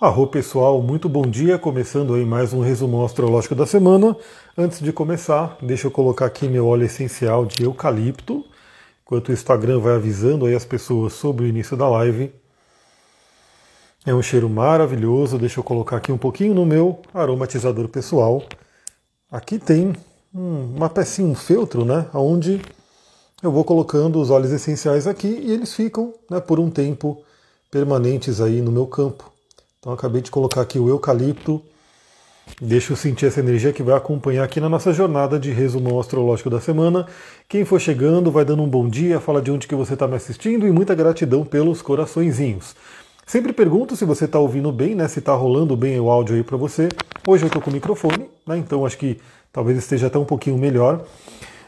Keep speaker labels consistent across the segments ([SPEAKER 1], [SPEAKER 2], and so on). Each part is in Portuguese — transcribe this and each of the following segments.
[SPEAKER 1] Arro pessoal, muito bom dia, começando aí mais um resumo astrológico da semana. Antes de começar, deixa eu colocar aqui meu óleo essencial de eucalipto, enquanto o Instagram vai avisando aí as pessoas sobre o início da live. É um cheiro maravilhoso, deixa eu colocar aqui um pouquinho no meu aromatizador pessoal. Aqui tem uma pecinha, um feltro, né, onde eu vou colocando os óleos essenciais aqui e eles ficam né, por um tempo permanentes aí no meu campo. Então acabei de colocar aqui o eucalipto. Deixa eu sentir essa energia que vai acompanhar aqui na nossa jornada de resumo astrológico da semana. Quem for chegando, vai dando um bom dia, fala de onde que você está me assistindo e muita gratidão pelos coraçõezinhos. Sempre pergunto se você está ouvindo bem, né? Se está rolando bem o áudio aí para você. Hoje eu estou com o microfone, né? Então acho que talvez esteja até um pouquinho melhor.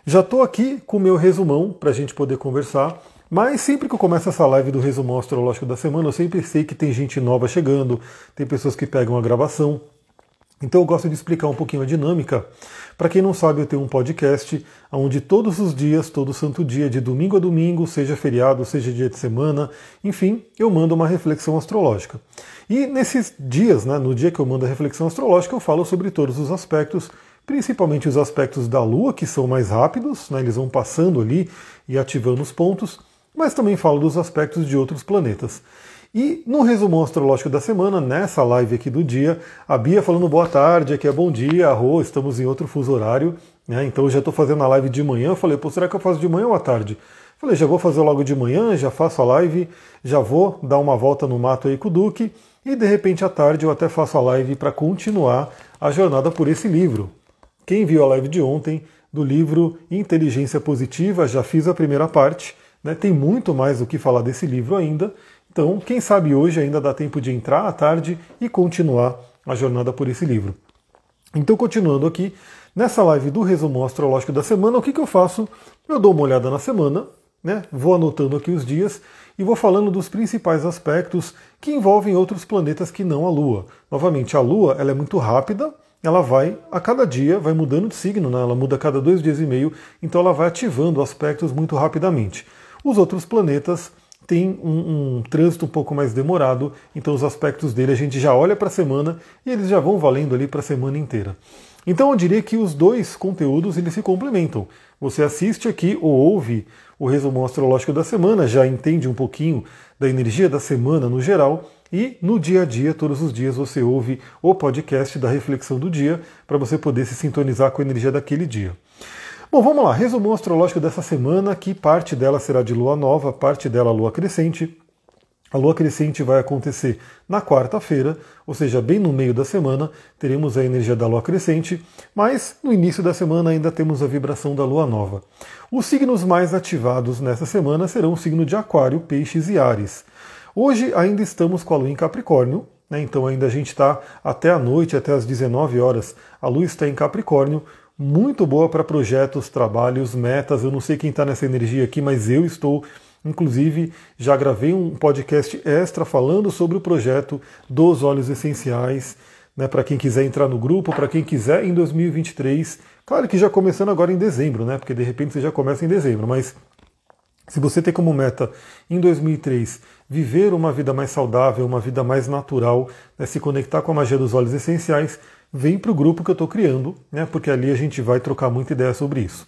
[SPEAKER 1] Já estou aqui com o meu resumão para a gente poder conversar. Mas sempre que eu começo essa live do resumo astrológico da semana, eu sempre sei que tem gente nova chegando, tem pessoas que pegam a gravação. Então eu gosto de explicar um pouquinho a dinâmica. Para quem não sabe, eu tenho um podcast onde todos os dias, todo santo dia, de domingo a domingo, seja feriado, seja dia de semana, enfim, eu mando uma reflexão astrológica. E nesses dias, né, no dia que eu mando a reflexão astrológica, eu falo sobre todos os aspectos principalmente os aspectos da Lua, que são mais rápidos, né, eles vão passando ali e ativando os pontos, mas também falo dos aspectos de outros planetas. E no resumo astrológico da semana, nessa live aqui do dia, a Bia falando boa tarde, aqui é bom dia, arro, estamos em outro fuso horário, né, então eu já estou fazendo a live de manhã, eu falei, pô, será que eu faço de manhã ou à tarde? Falei, já vou fazer logo de manhã, já faço a live, já vou dar uma volta no mato aí com o Duque, e de repente à tarde eu até faço a live para continuar a jornada por esse livro. Quem viu a live de ontem do livro Inteligência Positiva, já fiz a primeira parte, né? tem muito mais o que falar desse livro ainda. Então, quem sabe hoje ainda dá tempo de entrar à tarde e continuar a jornada por esse livro. Então, continuando aqui, nessa live do resumo astrológico da semana, o que, que eu faço? Eu dou uma olhada na semana, né? vou anotando aqui os dias e vou falando dos principais aspectos que envolvem outros planetas que não a Lua. Novamente, a Lua ela é muito rápida, ela vai, a cada dia, vai mudando de signo, né? ela muda a cada dois dias e meio, então ela vai ativando aspectos muito rapidamente. Os outros planetas têm um, um trânsito um pouco mais demorado, então os aspectos dele a gente já olha para a semana e eles já vão valendo ali para a semana inteira. Então eu diria que os dois conteúdos eles se complementam. Você assiste aqui ou ouve o resumo astrológico da semana, já entende um pouquinho da energia da semana no geral, e no dia a dia, todos os dias, você ouve o podcast da reflexão do dia para você poder se sintonizar com a energia daquele dia. Bom, vamos lá. Resumo astrológico dessa semana, que parte dela será de lua nova, parte dela lua crescente. A lua crescente vai acontecer na quarta-feira, ou seja, bem no meio da semana, teremos a energia da lua crescente, mas no início da semana ainda temos a vibração da lua nova. Os signos mais ativados nessa semana serão o signo de Aquário, Peixes e Ares. Hoje ainda estamos com a lua em Capricórnio, né, então ainda a gente está até a noite, até as 19 horas, a lua está em Capricórnio, muito boa para projetos, trabalhos, metas. Eu não sei quem está nessa energia aqui, mas eu estou. Inclusive, já gravei um podcast extra falando sobre o projeto dos óleos essenciais, né, para quem quiser entrar no grupo, para quem quiser em 2023. Claro que já começando agora em dezembro, né? Porque de repente você já começa em dezembro, mas se você tem como meta em 2003 viver uma vida mais saudável, uma vida mais natural, né, se conectar com a magia dos óleos essenciais, vem para o grupo que eu estou criando, né, porque ali a gente vai trocar muita ideia sobre isso.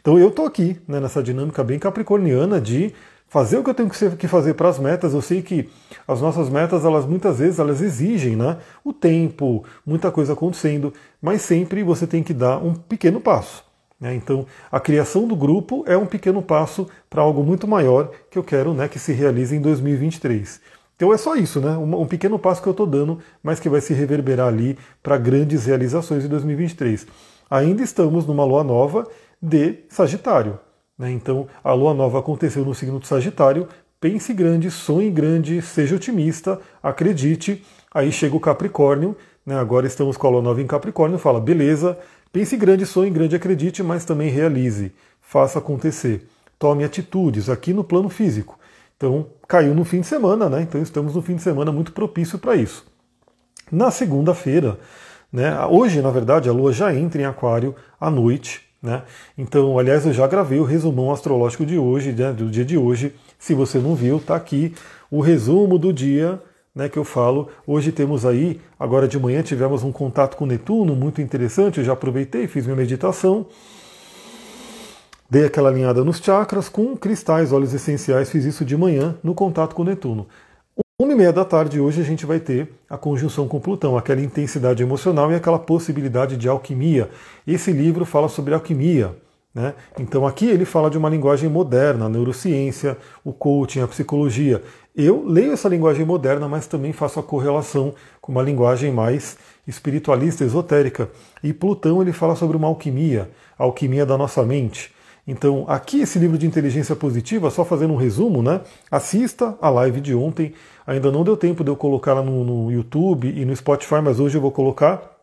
[SPEAKER 1] Então eu estou aqui né, nessa dinâmica bem capricorniana de fazer o que eu tenho que fazer para as metas. Eu sei que as nossas metas, elas muitas vezes elas exigem né, o tempo, muita coisa acontecendo, mas sempre você tem que dar um pequeno passo. Né? Então, a criação do grupo é um pequeno passo para algo muito maior que eu quero né, que se realize em 2023. Então é só isso, né? Um, um pequeno passo que eu estou dando, mas que vai se reverberar ali para grandes realizações em 2023. Ainda estamos numa lua nova de Sagitário. Né? Então a lua nova aconteceu no signo de Sagitário. Pense grande, sonhe grande, seja otimista, acredite. Aí chega o Capricórnio, né? agora estamos com a lua nova em Capricórnio, fala, beleza, Pense grande, sonhe grande, acredite, mas também realize, faça acontecer. Tome atitudes aqui no plano físico. Então, caiu no fim de semana, né? Então estamos no fim de semana muito propício para isso. Na segunda-feira, né? Hoje, na verdade, a Lua já entra em Aquário à noite, né? Então, aliás, eu já gravei o resumão astrológico de hoje, né? do dia de hoje. Se você não viu, tá aqui o resumo do dia né, que eu falo. Hoje temos aí, agora de manhã tivemos um contato com Netuno muito interessante. Eu já aproveitei, fiz minha meditação. Dei aquela alinhada nos chakras com cristais, óleos essenciais, fiz isso de manhã no contato com Netuno. Uma e meia da tarde hoje a gente vai ter a conjunção com Plutão, aquela intensidade emocional e aquela possibilidade de alquimia. Esse livro fala sobre alquimia. Né? Então aqui ele fala de uma linguagem moderna, a neurociência, o coaching, a psicologia. Eu leio essa linguagem moderna, mas também faço a correlação com uma linguagem mais espiritualista, esotérica. E Plutão ele fala sobre uma alquimia, a alquimia da nossa mente. Então, aqui esse livro de inteligência positiva, só fazendo um resumo, né? Assista a live de ontem. Ainda não deu tempo de eu colocar no, no YouTube e no Spotify, mas hoje eu vou colocar.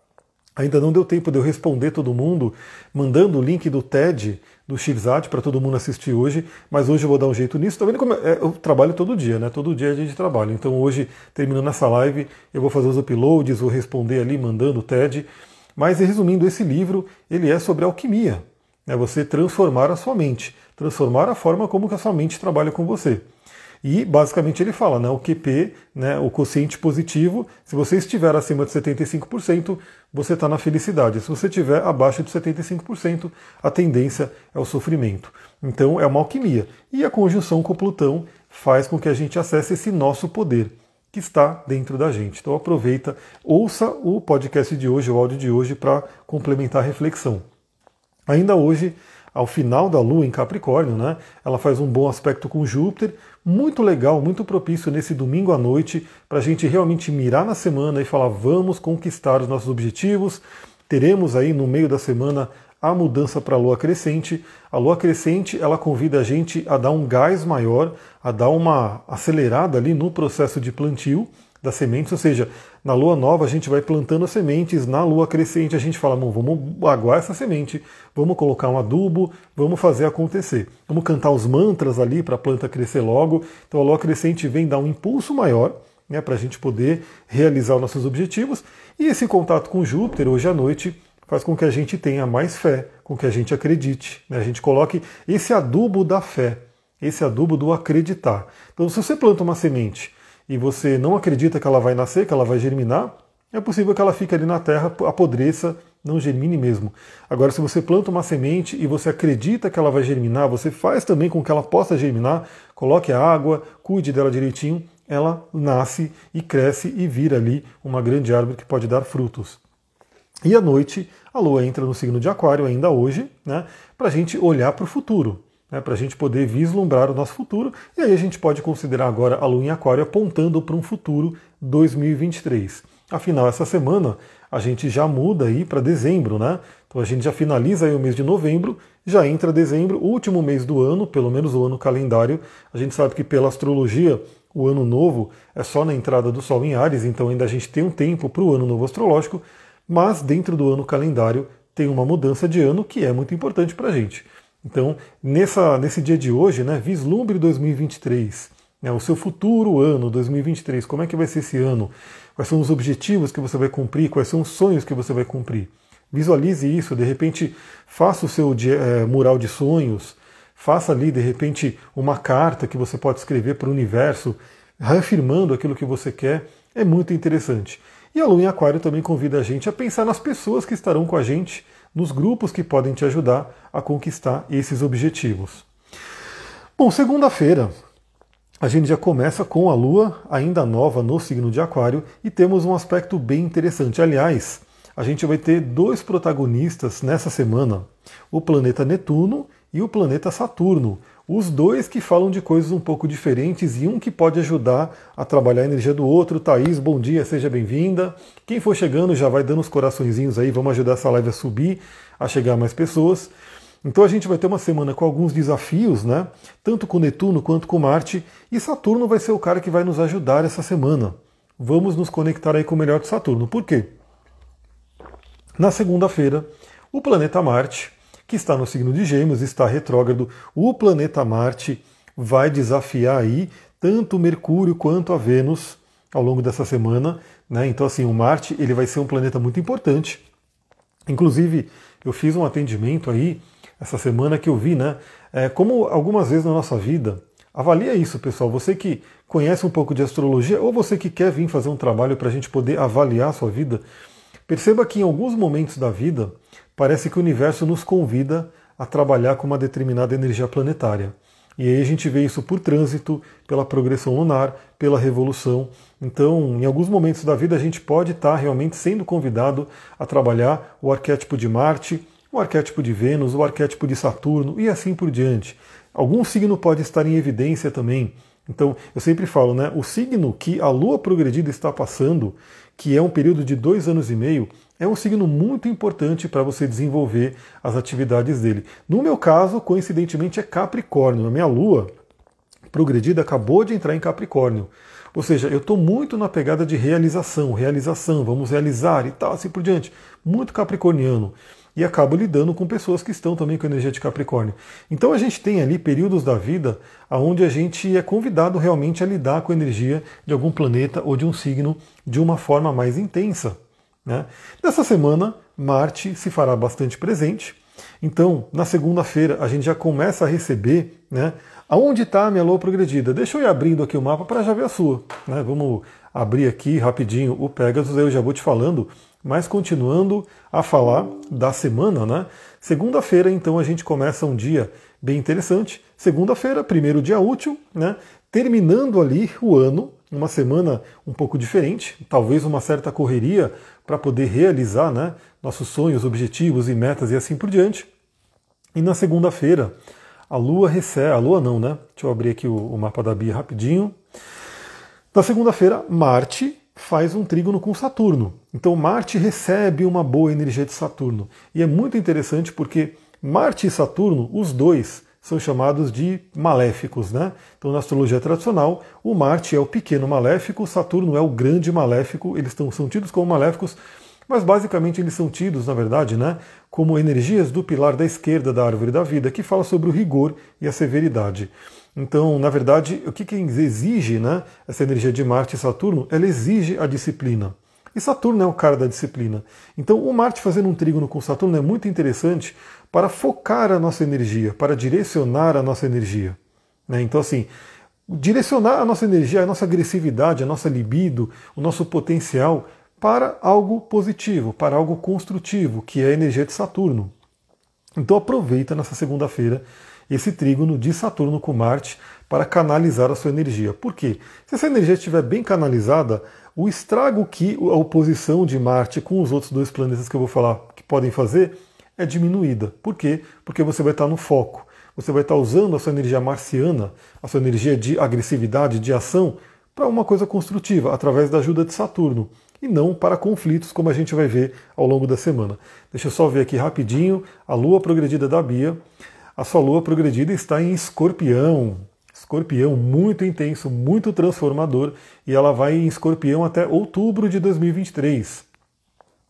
[SPEAKER 1] Ainda não deu tempo de eu responder todo mundo, mandando o link do TED, do Shirzad, para todo mundo assistir hoje, mas hoje eu vou dar um jeito nisso. Tá vendo como é? eu trabalho todo dia, né? Todo dia é dia de trabalho. Então hoje, terminando essa live, eu vou fazer os uploads, vou responder ali, mandando o TED. Mas resumindo, esse livro, ele é sobre alquimia. É você transformar a sua mente, transformar a forma como que a sua mente trabalha com você. E basicamente ele fala, né, o QP, né, o quociente positivo, se você estiver acima de 75%, você está na felicidade. Se você estiver abaixo de 75%, a tendência é o sofrimento. Então é uma alquimia. E a conjunção com Plutão faz com que a gente acesse esse nosso poder que está dentro da gente. Então aproveita, ouça o podcast de hoje, o áudio de hoje, para complementar a reflexão. Ainda hoje, ao final da Lua em Capricórnio, né, ela faz um bom aspecto com Júpiter, muito legal, muito propício nesse domingo à noite, para a gente realmente mirar na semana e falar vamos conquistar os nossos objetivos. Teremos aí no meio da semana a mudança para a lua crescente. A lua crescente ela convida a gente a dar um gás maior, a dar uma acelerada ali no processo de plantio das sementes, ou seja, na lua nova a gente vai plantando as sementes, na lua crescente a gente fala, vamos aguar essa semente, vamos colocar um adubo, vamos fazer acontecer. Vamos cantar os mantras ali para a planta crescer logo. Então a lua crescente vem dar um impulso maior né, para a gente poder realizar os nossos objetivos. E esse contato com Júpiter hoje à noite faz com que a gente tenha mais fé, com que a gente acredite. Né? A gente coloque esse adubo da fé, esse adubo do acreditar. Então se você planta uma semente e você não acredita que ela vai nascer, que ela vai germinar, é possível que ela fique ali na terra, apodreça, não germine mesmo. Agora, se você planta uma semente e você acredita que ela vai germinar, você faz também com que ela possa germinar, coloque a água, cuide dela direitinho, ela nasce e cresce e vira ali uma grande árvore que pode dar frutos. E à noite, a lua entra no signo de Aquário ainda hoje, né, para a gente olhar para o futuro né, para a gente poder vislumbrar o nosso futuro. E aí a gente pode considerar agora a Lua em Aquário apontando para um futuro 2023. Afinal, essa semana a gente já muda aí para dezembro, né? Então a gente já finaliza aí o mês de novembro, já entra dezembro, último mês do ano, pelo menos o ano calendário. A gente sabe que pela astrologia o ano novo é só na entrada do Sol em Ares, então ainda a gente tem um tempo para o ano novo astrológico, mas dentro do ano calendário tem uma mudança de ano que é muito importante para a gente. Então, nessa, nesse dia de hoje, né, vislumbre 2023, né, o seu futuro ano, 2023, como é que vai ser esse ano? Quais são os objetivos que você vai cumprir? Quais são os sonhos que você vai cumprir? Visualize isso, de repente faça o seu é, mural de sonhos, faça ali, de repente, uma carta que você pode escrever para o universo, reafirmando aquilo que você quer. É muito interessante. E a Lua em Aquário também convida a gente a pensar nas pessoas que estarão com a gente nos grupos que podem te ajudar a conquistar esses objetivos. Bom, segunda-feira a gente já começa com a Lua ainda nova no signo de Aquário e temos um aspecto bem interessante. Aliás, a gente vai ter dois protagonistas nessa semana: o planeta Netuno e o planeta Saturno. Os dois que falam de coisas um pouco diferentes e um que pode ajudar a trabalhar a energia do outro. Thaís, bom dia, seja bem-vinda. Quem for chegando já vai dando os coraçõezinhos aí, vamos ajudar essa live a subir, a chegar a mais pessoas. Então a gente vai ter uma semana com alguns desafios, né? Tanto com Netuno quanto com Marte, e Saturno vai ser o cara que vai nos ajudar essa semana. Vamos nos conectar aí com o melhor de Saturno. Por quê? Na segunda-feira, o planeta Marte que está no signo de Gêmeos, está retrógrado. O planeta Marte vai desafiar aí tanto Mercúrio quanto a Vênus ao longo dessa semana. Né? Então, assim, o Marte ele vai ser um planeta muito importante. Inclusive, eu fiz um atendimento aí essa semana que eu vi, né? É, como algumas vezes na nossa vida Avalia isso, pessoal. Você que conhece um pouco de astrologia ou você que quer vir fazer um trabalho para a gente poder avaliar a sua vida, perceba que em alguns momentos da vida parece que o universo nos convida a trabalhar com uma determinada energia planetária. E aí a gente vê isso por trânsito, pela progressão lunar, pela revolução. Então, em alguns momentos da vida, a gente pode estar realmente sendo convidado a trabalhar o arquétipo de Marte, o arquétipo de Vênus, o arquétipo de Saturno e assim por diante. Algum signo pode estar em evidência também. Então, eu sempre falo, né? O signo que a Lua progredida está passando, que é um período de dois anos e meio, é um signo muito importante para você desenvolver as atividades dele. No meu caso, coincidentemente, é Capricórnio. A minha Lua progredida acabou de entrar em Capricórnio. Ou seja, eu estou muito na pegada de realização, realização, vamos realizar e tal, assim por diante. Muito capricorniano. E acabo lidando com pessoas que estão também com energia de Capricórnio. Então a gente tem ali períodos da vida onde a gente é convidado realmente a lidar com a energia de algum planeta ou de um signo de uma forma mais intensa. Né? Nessa semana, Marte se fará bastante presente. Então, na segunda-feira, a gente já começa a receber, né? Aonde está a minha lua progredida? Deixa eu ir abrindo aqui o mapa para já ver a sua. Né? Vamos abrir aqui rapidinho o Pegasus, eu já vou te falando. Mas continuando a falar da semana, né? Segunda-feira, então, a gente começa um dia bem interessante. Segunda-feira, primeiro dia útil, né? Terminando ali o ano, uma semana um pouco diferente, talvez uma certa correria para poder realizar né, nossos sonhos, objetivos e metas e assim por diante. E na segunda-feira, a Lua recebe. A Lua não, né? Deixa eu abrir aqui o, o mapa da Bia rapidinho. Na segunda-feira, Marte faz um trígono com Saturno. Então Marte recebe uma boa energia de Saturno. E é muito interessante porque Marte e Saturno, os dois, são chamados de maléficos. Né? Então, na astrologia tradicional, o Marte é o pequeno maléfico, Saturno é o grande maléfico, eles estão, são tidos como maléficos, mas basicamente eles são tidos, na verdade, né, como energias do pilar da esquerda da árvore da vida, que fala sobre o rigor e a severidade. Então, na verdade, o que, que exige né, essa energia de Marte e Saturno? Ela exige a disciplina. E Saturno é o cara da disciplina. Então, o Marte fazendo um trígono com Saturno é muito interessante para focar a nossa energia, para direcionar a nossa energia. Né? Então, assim, direcionar a nossa energia, a nossa agressividade, a nossa libido, o nosso potencial para algo positivo, para algo construtivo, que é a energia de Saturno. Então aproveita nessa segunda-feira esse trígono de Saturno com Marte para canalizar a sua energia. Por quê? Se essa energia estiver bem canalizada, o estrago que a oposição de Marte com os outros dois planetas que eu vou falar que podem fazer é diminuída. Por quê? Porque você vai estar no foco. Você vai estar usando a sua energia marciana, a sua energia de agressividade, de ação, para uma coisa construtiva, através da ajuda de Saturno, e não para conflitos, como a gente vai ver ao longo da semana. Deixa eu só ver aqui rapidinho a lua progredida da Bia. A sua lua progredida está em escorpião. Escorpião muito intenso, muito transformador, e ela vai em escorpião até outubro de 2023.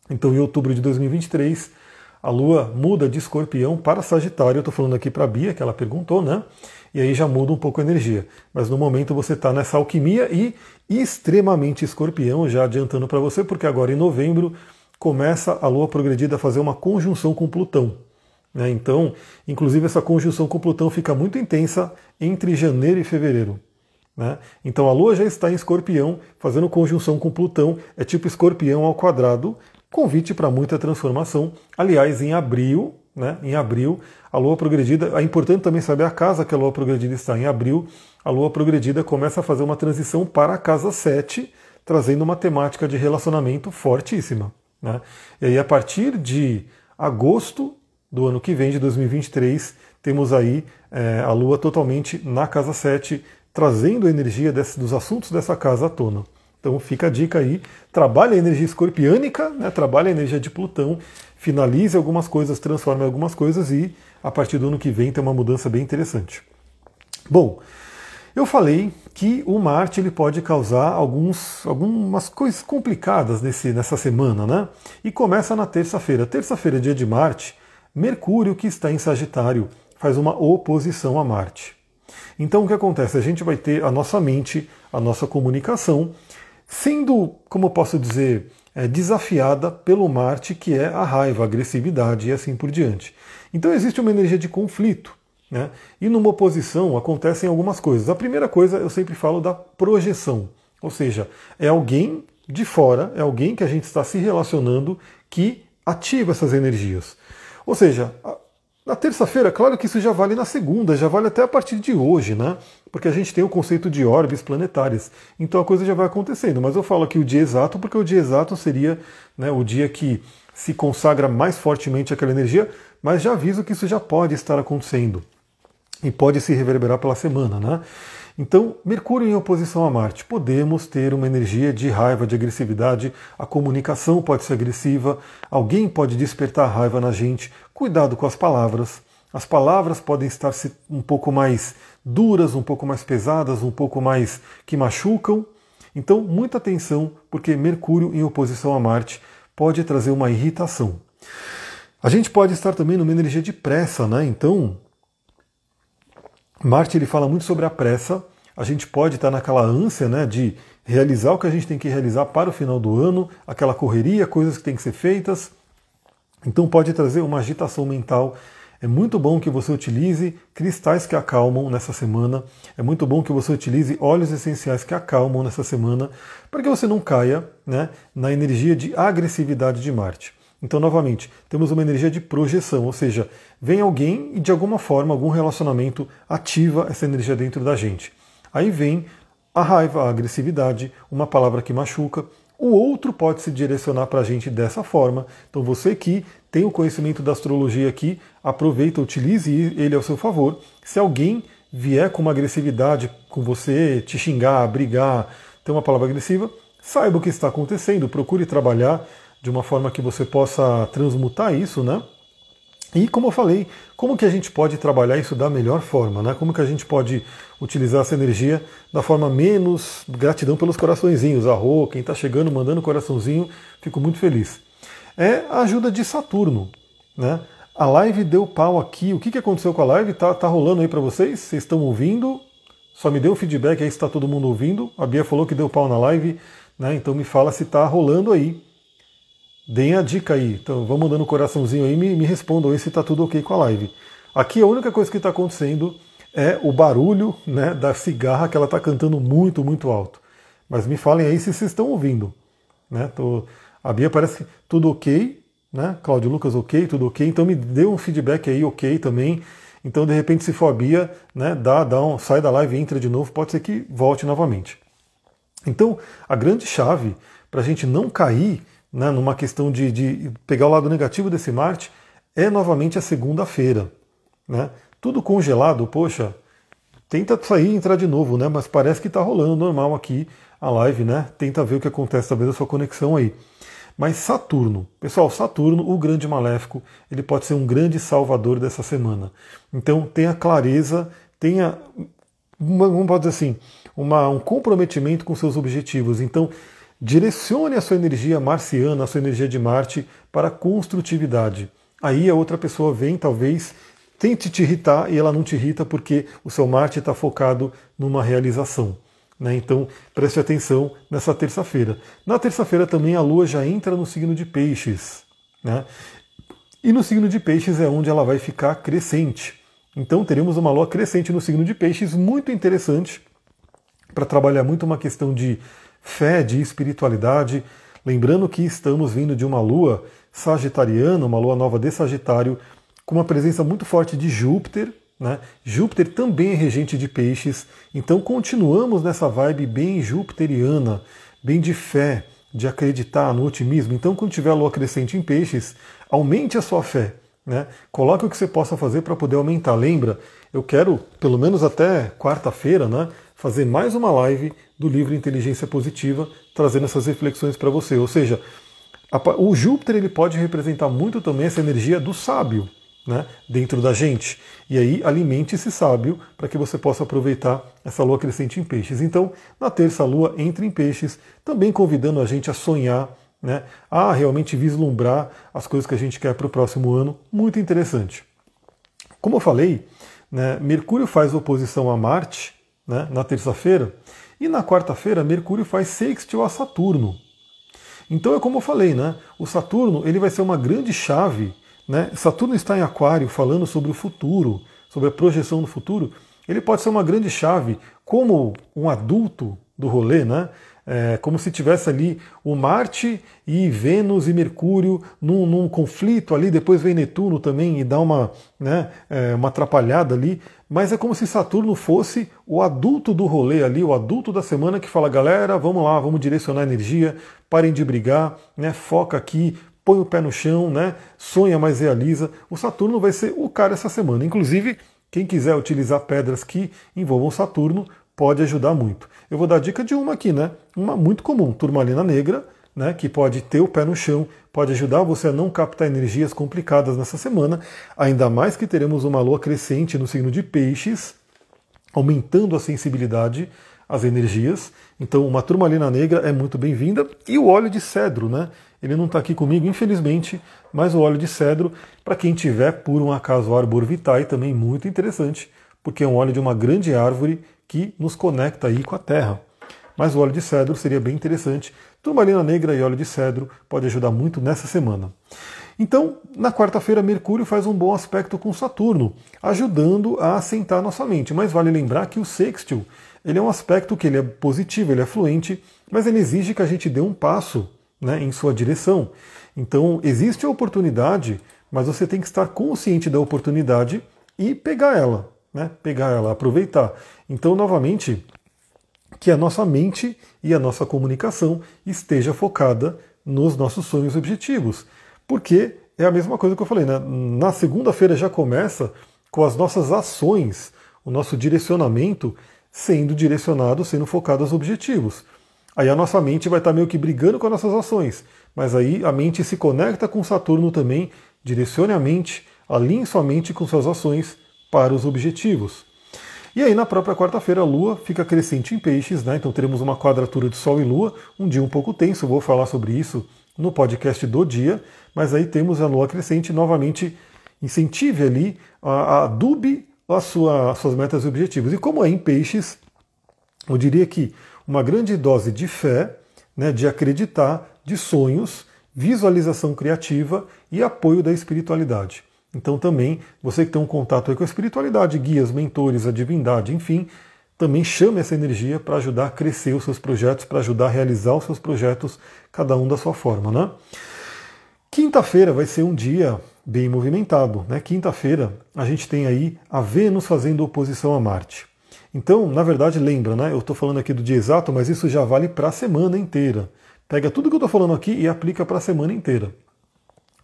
[SPEAKER 1] Então, em outubro de 2023, a Lua muda de escorpião para Sagitário. Eu estou falando aqui para a Bia, que ela perguntou, né? E aí já muda um pouco a energia. Mas no momento você está nessa alquimia e extremamente escorpião, já adiantando para você, porque agora em novembro começa a Lua progredida a fazer uma conjunção com Plutão. Né? Então, inclusive essa conjunção com Plutão fica muito intensa entre janeiro e fevereiro. Né? Então a Lua já está em escorpião, fazendo conjunção com Plutão, é tipo escorpião ao quadrado, convite para muita transformação. Aliás, em abril, né, em abril, a lua progredida, é importante também saber a casa que a lua progredida está. Em abril, a lua progredida começa a fazer uma transição para a casa 7, trazendo uma temática de relacionamento fortíssima. Né? E aí, a partir de agosto do ano que vem, de 2023, temos aí é, a lua totalmente na casa 7, trazendo a energia desse, dos assuntos dessa casa à tona. Então fica a dica aí, trabalhe a energia escorpiânica, né, trabalhe a energia de Plutão, finalize algumas coisas, transforme algumas coisas e a partir do ano que vem tem uma mudança bem interessante. Bom, eu falei que o Marte ele pode causar alguns, algumas coisas complicadas nesse, nessa semana, né? E começa na terça-feira. Terça-feira, dia de Marte, Mercúrio, que está em Sagitário, faz uma oposição a Marte. Então o que acontece? A gente vai ter a nossa mente, a nossa comunicação sendo, como eu posso dizer, é, desafiada pelo Marte, que é a raiva, a agressividade e assim por diante. Então existe uma energia de conflito. Né? E numa oposição acontecem algumas coisas. A primeira coisa eu sempre falo da projeção, ou seja, é alguém de fora, é alguém que a gente está se relacionando que ativa essas energias. Ou seja, na terça-feira, claro que isso já vale na segunda, já vale até a partir de hoje, né? Porque a gente tem o conceito de órbitas planetárias. Então a coisa já vai acontecendo. Mas eu falo aqui o dia exato, porque o dia exato seria né, o dia que se consagra mais fortemente aquela energia, mas já aviso que isso já pode estar acontecendo e pode se reverberar pela semana, né? Então, Mercúrio em oposição a Marte, podemos ter uma energia de raiva, de agressividade, a comunicação pode ser agressiva, alguém pode despertar raiva na gente. Cuidado com as palavras. As palavras podem estar um pouco mais duras, um pouco mais pesadas, um pouco mais que machucam. Então, muita atenção, porque Mercúrio em oposição a Marte pode trazer uma irritação. A gente pode estar também numa energia de pressa, né? Então, Marte ele fala muito sobre a pressa. A gente pode estar naquela ânsia né, de realizar o que a gente tem que realizar para o final do ano, aquela correria, coisas que têm que ser feitas. Então pode trazer uma agitação mental. É muito bom que você utilize cristais que acalmam nessa semana. É muito bom que você utilize óleos essenciais que acalmam nessa semana, para que você não caia né, na energia de agressividade de Marte. Então, novamente, temos uma energia de projeção, ou seja, vem alguém e de alguma forma, algum relacionamento ativa essa energia dentro da gente. Aí vem a raiva, a agressividade, uma palavra que machuca. O outro pode se direcionar para a gente dessa forma. Então, você que tem o conhecimento da astrologia aqui, aproveita, utilize ele ao seu favor. Se alguém vier com uma agressividade com você, te xingar, brigar, ter uma palavra agressiva, saiba o que está acontecendo, procure trabalhar de uma forma que você possa transmutar isso, né? E como eu falei, como que a gente pode trabalhar isso da melhor forma, né? Como que a gente pode utilizar essa energia da forma menos gratidão pelos coraçõezinhos, arro, quem está chegando mandando coraçãozinho, fico muito feliz. É a ajuda de Saturno, né? A live deu pau aqui. O que, que aconteceu com a live? Tá, tá rolando aí para vocês? Vocês estão ouvindo? Só me dê um feedback aí se está todo mundo ouvindo. A Bia falou que deu pau na live, né? Então me fala se está rolando aí. Deem a dica aí. Então vão mandando um coraçãozinho aí e me, me respondam aí se está tudo ok com a live. Aqui a única coisa que está acontecendo é o barulho né, da cigarra que ela está cantando muito, muito alto. Mas me falem aí se vocês estão ouvindo. Né? Tô, a Bia parece tudo ok, né? Cláudio Lucas ok, tudo ok. Então me dê um feedback aí ok também. Então de repente se for a Bia, né, dá, dá um, sai da live e entra de novo, pode ser que volte novamente. Então a grande chave para a gente não cair né, numa questão de, de, pegar o lado negativo desse Marte, é novamente a segunda-feira. Né? Tudo congelado, poxa, tenta sair e entrar de novo, né? Mas parece que está rolando normal aqui a live, né? Tenta ver o que acontece, talvez a sua conexão aí. Mas Saturno, pessoal, Saturno, o grande maléfico, ele pode ser um grande salvador dessa semana. Então tenha clareza, tenha, vamos dizer assim, uma, um comprometimento com seus objetivos. Então Direcione a sua energia marciana, a sua energia de Marte para a construtividade. Aí a outra pessoa vem, talvez, tente te irritar e ela não te irrita porque o seu Marte está focado numa realização. Né? Então preste atenção nessa terça-feira. Na terça-feira também a Lua já entra no signo de Peixes. Né? E no signo de Peixes é onde ela vai ficar crescente. Então teremos uma Lua crescente no signo de Peixes, muito interessante, para trabalhar muito uma questão de fé, de espiritualidade. Lembrando que estamos vindo de uma lua sagitariana, uma lua nova de Sagitário, com uma presença muito forte de Júpiter. Né? Júpiter também é regente de peixes, então continuamos nessa vibe bem jupiteriana, bem de fé, de acreditar no otimismo. Então, quando tiver a lua crescente em peixes, aumente a sua fé. Né? Coloque o que você possa fazer para poder aumentar. Lembra, eu quero, pelo menos até quarta-feira, né, fazer mais uma live do livro Inteligência Positiva, trazendo essas reflexões para você. Ou seja, o Júpiter ele pode representar muito também essa energia do sábio né, dentro da gente. E aí alimente esse sábio para que você possa aproveitar essa lua crescente em peixes. Então, na terça lua entra em peixes, também convidando a gente a sonhar, né, a realmente vislumbrar as coisas que a gente quer para o próximo ano. Muito interessante. Como eu falei, né, Mercúrio faz oposição a Marte né, na terça-feira, e na quarta-feira Mercúrio faz sextil a Saturno. Então é como eu falei, né? O Saturno ele vai ser uma grande chave. Né? Saturno está em Aquário falando sobre o futuro, sobre a projeção do futuro, ele pode ser uma grande chave como um adulto do rolê, né? É como se tivesse ali o Marte e Vênus e Mercúrio num, num, conflito ali, depois vem Netuno também e dá uma, né, é, uma atrapalhada ali, mas é como se Saturno fosse o adulto do rolê ali, o adulto da semana que fala, galera, vamos lá, vamos direcionar a energia, parem de brigar, né, foca aqui, põe o pé no chão, né, sonha, mas realiza. O Saturno vai ser o cara essa semana. Inclusive, quem quiser utilizar pedras que envolvam Saturno, pode ajudar muito. Eu vou dar dica de uma aqui, né? Uma muito comum, turmalina negra, né? Que pode ter o pé no chão, pode ajudar você a não captar energias complicadas nessa semana, ainda mais que teremos uma lua crescente no signo de peixes, aumentando a sensibilidade às energias. Então, uma turmalina negra é muito bem-vinda. E o óleo de cedro, né? Ele não está aqui comigo, infelizmente, mas o óleo de cedro, para quem tiver por um acaso Arbor Vitae, também muito interessante, porque é um óleo de uma grande árvore que nos conecta aí com a terra. Mas o óleo de cedro seria bem interessante. Turmalina negra e óleo de cedro pode ajudar muito nessa semana. Então, na quarta-feira, Mercúrio faz um bom aspecto com Saturno, ajudando a assentar nossa mente. Mas vale lembrar que o sextil ele é um aspecto que ele é positivo, ele é fluente, mas ele exige que a gente dê um passo né, em sua direção. Então, existe a oportunidade, mas você tem que estar consciente da oportunidade e pegar ela, né, pegar ela, aproveitar. Então, novamente, que a nossa mente e a nossa comunicação esteja focada nos nossos sonhos e objetivos. Porque é a mesma coisa que eu falei, né? na segunda-feira já começa com as nossas ações, o nosso direcionamento sendo direcionado, sendo focado aos objetivos. Aí a nossa mente vai estar meio que brigando com as nossas ações, mas aí a mente se conecta com Saturno também, direcione a mente, alinhe sua mente com suas ações para os objetivos. E aí na própria quarta-feira a Lua fica crescente em peixes, né? Então teremos uma quadratura de Sol e Lua, um dia um pouco tenso, vou falar sobre isso no podcast do dia, mas aí temos a Lua crescente novamente incentive ali, a, a dube a sua, as suas metas e objetivos. E como é em peixes, eu diria que uma grande dose de fé, né, de acreditar, de sonhos, visualização criativa e apoio da espiritualidade. Então também, você que tem um contato com a espiritualidade, guias, mentores, a divindade, enfim, também chame essa energia para ajudar a crescer os seus projetos, para ajudar a realizar os seus projetos, cada um da sua forma. Né? Quinta-feira vai ser um dia bem movimentado. Né? Quinta-feira a gente tem aí a Vênus fazendo oposição a Marte. Então, na verdade, lembra, né? Eu estou falando aqui do dia exato, mas isso já vale para a semana inteira. Pega tudo que eu estou falando aqui e aplica para a semana inteira.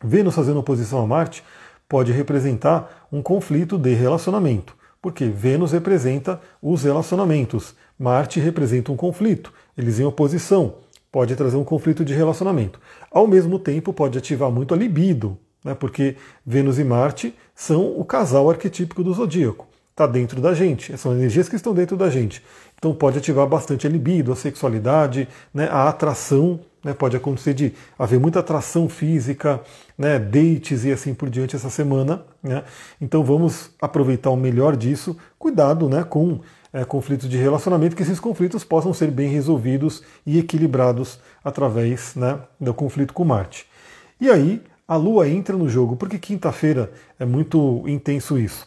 [SPEAKER 1] Vênus fazendo oposição a Marte pode representar um conflito de relacionamento, porque Vênus representa os relacionamentos, Marte representa um conflito, eles em oposição, pode trazer um conflito de relacionamento. Ao mesmo tempo, pode ativar muito a libido, né, porque Vênus e Marte são o casal arquetípico do zodíaco. Está dentro da gente, são energias que estão dentro da gente. Então pode ativar bastante a libido, a sexualidade, né, a atração né, pode acontecer de haver muita atração física, né, dates e assim por diante essa semana. Né? Então vamos aproveitar o melhor disso. Cuidado né, com é, conflitos de relacionamento, que esses conflitos possam ser bem resolvidos e equilibrados através né, do conflito com Marte. E aí a Lua entra no jogo, porque quinta-feira é muito intenso isso.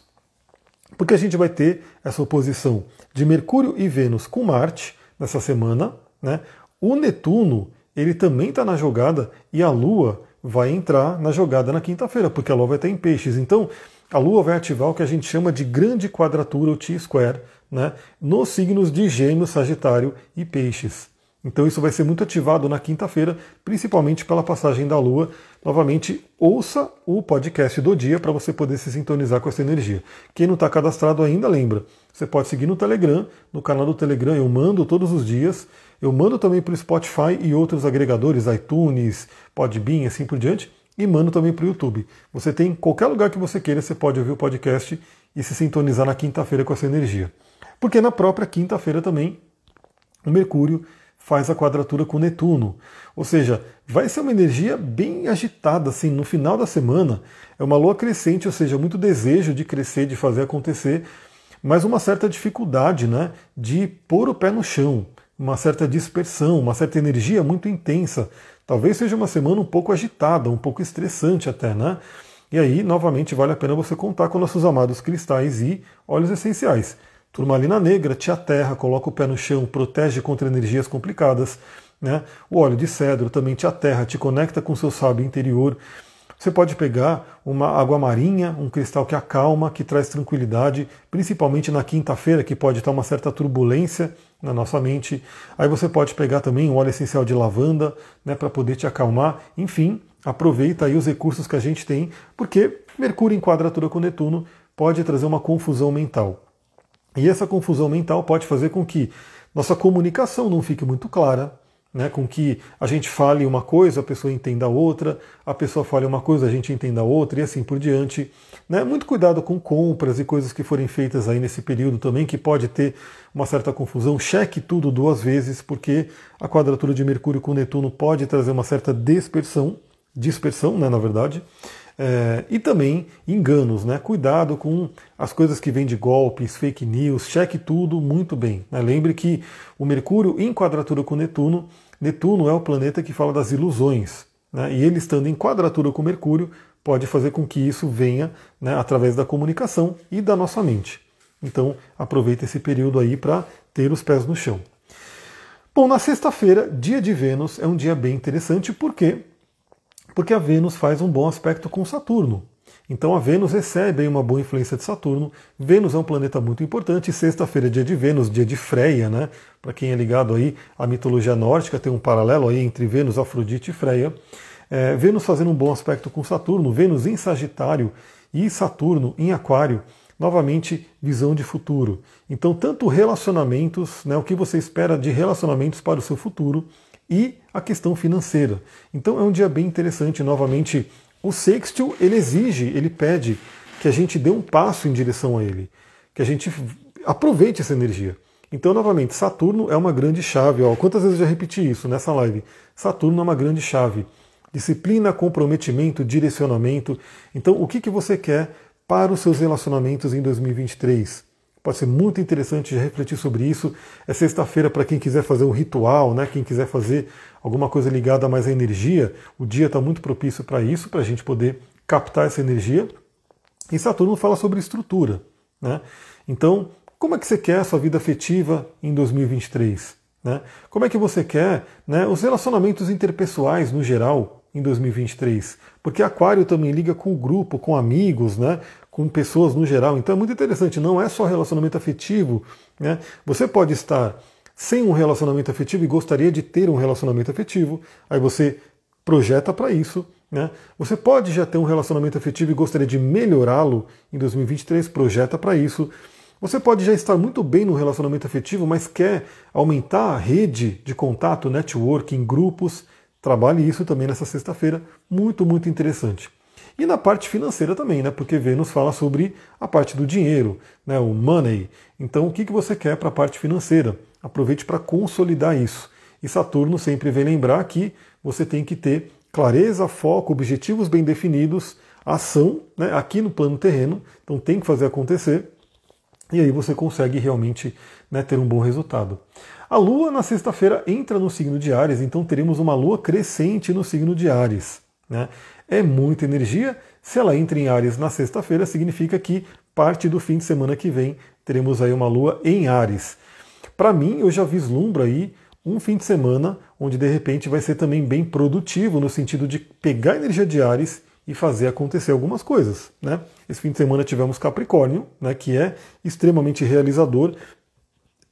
[SPEAKER 1] Porque a gente vai ter essa oposição de Mercúrio e Vênus com Marte nessa semana. Né? O Netuno ele também está na jogada e a Lua vai entrar na jogada na quinta-feira, porque a Lua vai estar em peixes. Então, a Lua vai ativar o que a gente chama de grande quadratura, o T-square, né, nos signos de Gêmeos, Sagitário e Peixes. Então isso vai ser muito ativado na quinta-feira, principalmente pela passagem da Lua. Novamente, ouça o podcast do dia para você poder se sintonizar com essa energia. Quem não está cadastrado ainda, lembra, você pode seguir no Telegram, no canal do Telegram eu mando todos os dias. Eu mando também para o Spotify e outros agregadores, iTunes, Podbean, assim por diante, e mando também para o YouTube. Você tem qualquer lugar que você queira, você pode ouvir o podcast e se sintonizar na quinta-feira com essa energia. Porque na própria quinta-feira também o Mercúrio faz a quadratura com Netuno. Ou seja, vai ser uma energia bem agitada, assim, no final da semana. É uma lua crescente, ou seja, muito desejo de crescer, de fazer acontecer, mas uma certa dificuldade né, de pôr o pé no chão, uma certa dispersão, uma certa energia muito intensa. Talvez seja uma semana um pouco agitada, um pouco estressante até, né? E aí, novamente, vale a pena você contar com nossos amados cristais e óleos essenciais. Turmalina negra te aterra, coloca o pé no chão, protege contra energias complicadas. Né? O óleo de cedro também te aterra, te conecta com o seu sábio interior. Você pode pegar uma água marinha, um cristal que acalma, que traz tranquilidade, principalmente na quinta-feira, que pode estar uma certa turbulência na nossa mente. Aí você pode pegar também um óleo essencial de lavanda, né, para poder te acalmar. Enfim, aproveita aí os recursos que a gente tem, porque Mercúrio em quadratura com Netuno pode trazer uma confusão mental. E essa confusão mental pode fazer com que nossa comunicação não fique muito clara, né, com que a gente fale uma coisa, a pessoa entenda outra, a pessoa fale uma coisa, a gente entenda outra e assim por diante. Né? Muito cuidado com compras e coisas que forem feitas aí nesse período também, que pode ter uma certa confusão. Cheque tudo duas vezes, porque a quadratura de Mercúrio com Netuno pode trazer uma certa dispersão, dispersão, né, na verdade. É, e também enganos, né? Cuidado com as coisas que vêm de golpes, fake news, cheque tudo muito bem. Né? Lembre que o Mercúrio em quadratura com Netuno, Netuno é o planeta que fala das ilusões. Né? E ele estando em quadratura com Mercúrio pode fazer com que isso venha né, através da comunicação e da nossa mente. Então aproveite esse período aí para ter os pés no chão. Bom, na sexta-feira, dia de Vênus, é um dia bem interessante porque porque a Vênus faz um bom aspecto com Saturno. Então a Vênus recebe uma boa influência de Saturno. Vênus é um planeta muito importante. Sexta-feira é dia de Vênus, dia de Freia, né? Para quem é ligado aí à mitologia nórdica, tem um paralelo aí entre Vênus, Afrodite e Freia. É, Vênus fazendo um bom aspecto com Saturno, Vênus em Sagitário e Saturno em Aquário. Novamente, visão de futuro. Então, tanto relacionamentos, né, o que você espera de relacionamentos para o seu futuro, e a questão financeira. Então é um dia bem interessante. Novamente, o sextil ele exige, ele pede que a gente dê um passo em direção a ele, que a gente aproveite essa energia. Então, novamente, Saturno é uma grande chave. Ó. Quantas vezes eu já repeti isso nessa live? Saturno é uma grande chave. Disciplina, comprometimento, direcionamento. Então, o que, que você quer para os seus relacionamentos em 2023? Pode ser muito interessante refletir sobre isso. É sexta-feira para quem quiser fazer um ritual, né? quem quiser fazer alguma coisa ligada mais à energia. O dia está muito propício para isso, para a gente poder captar essa energia. E Saturno fala sobre estrutura. Né? Então, como é que você quer a sua vida afetiva em 2023? Né? Como é que você quer né, os relacionamentos interpessoais no geral em 2023? Porque Aquário também liga com o grupo, com amigos, né? Com pessoas no geral. Então é muito interessante, não é só relacionamento afetivo. Né? Você pode estar sem um relacionamento afetivo e gostaria de ter um relacionamento afetivo, aí você projeta para isso. Né? Você pode já ter um relacionamento afetivo e gostaria de melhorá-lo em 2023, projeta para isso. Você pode já estar muito bem no relacionamento afetivo, mas quer aumentar a rede de contato, networking, grupos. Trabalhe isso também nessa sexta-feira. Muito, muito interessante. E na parte financeira também, né? Porque Vênus fala sobre a parte do dinheiro, né? o money. Então, o que, que você quer para a parte financeira? Aproveite para consolidar isso. E Saturno sempre vem lembrar que você tem que ter clareza, foco, objetivos bem definidos, ação né? aqui no plano terreno. Então, tem que fazer acontecer. E aí você consegue realmente né, ter um bom resultado. A Lua na sexta-feira entra no signo de Ares, então teremos uma Lua crescente no signo de Ares. Né? É muita energia. Se ela entra em Ares na sexta-feira, significa que parte do fim de semana que vem teremos aí uma lua em Ares. Para mim, eu já vislumbro aí um fim de semana onde de repente vai ser também bem produtivo no sentido de pegar a energia de Ares e fazer acontecer algumas coisas. Né? Esse fim de semana tivemos Capricórnio, né, que é extremamente realizador.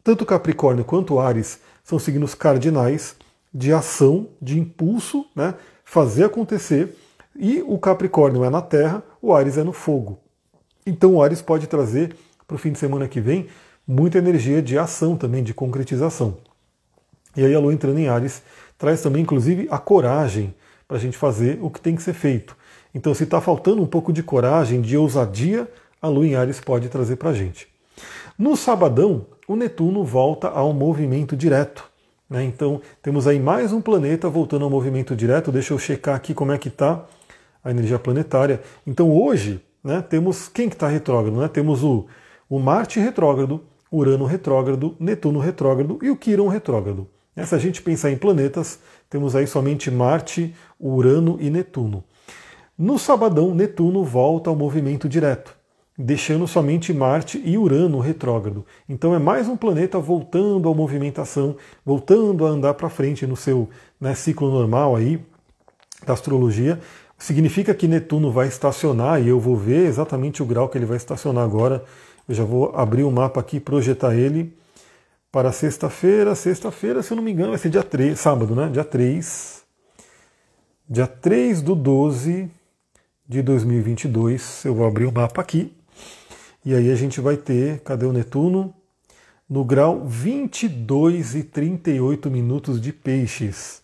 [SPEAKER 1] Tanto Capricórnio quanto Ares são signos cardinais de ação, de impulso, né? Fazer acontecer, e o Capricórnio é na terra, o Ares é no fogo. Então o Ares pode trazer para o fim de semana que vem muita energia de ação também, de concretização. E aí a Lua entrando em Ares traz também, inclusive, a coragem para a gente fazer o que tem que ser feito. Então, se está faltando um pouco de coragem, de ousadia, a Lua em Ares pode trazer para a gente. No sabadão, o Netuno volta ao movimento direto. Né? Então temos aí mais um planeta voltando ao movimento direto. Deixa eu checar aqui como é que está a energia planetária. Então hoje né, temos quem que está retrógrado? Né? Temos o, o Marte retrógrado, Urano retrógrado, Netuno retrógrado e o Quirón retrógrado. Né? Se a gente pensar em planetas, temos aí somente Marte, Urano e Netuno. No sabadão, Netuno volta ao movimento direto, deixando somente Marte e Urano retrógrado. Então é mais um planeta voltando à movimentação, voltando a andar para frente no seu né, ciclo normal aí da astrologia. Significa que Netuno vai estacionar e eu vou ver exatamente o grau que ele vai estacionar agora. Eu já vou abrir o mapa aqui, projetar ele para sexta-feira. Sexta-feira, se eu não me engano, vai ser dia 3, sábado, né? Dia 3. Dia 3 do 12 de 2022. Eu vou abrir o mapa aqui. E aí a gente vai ter, cadê o Netuno? No grau 22 e 38 minutos de peixes.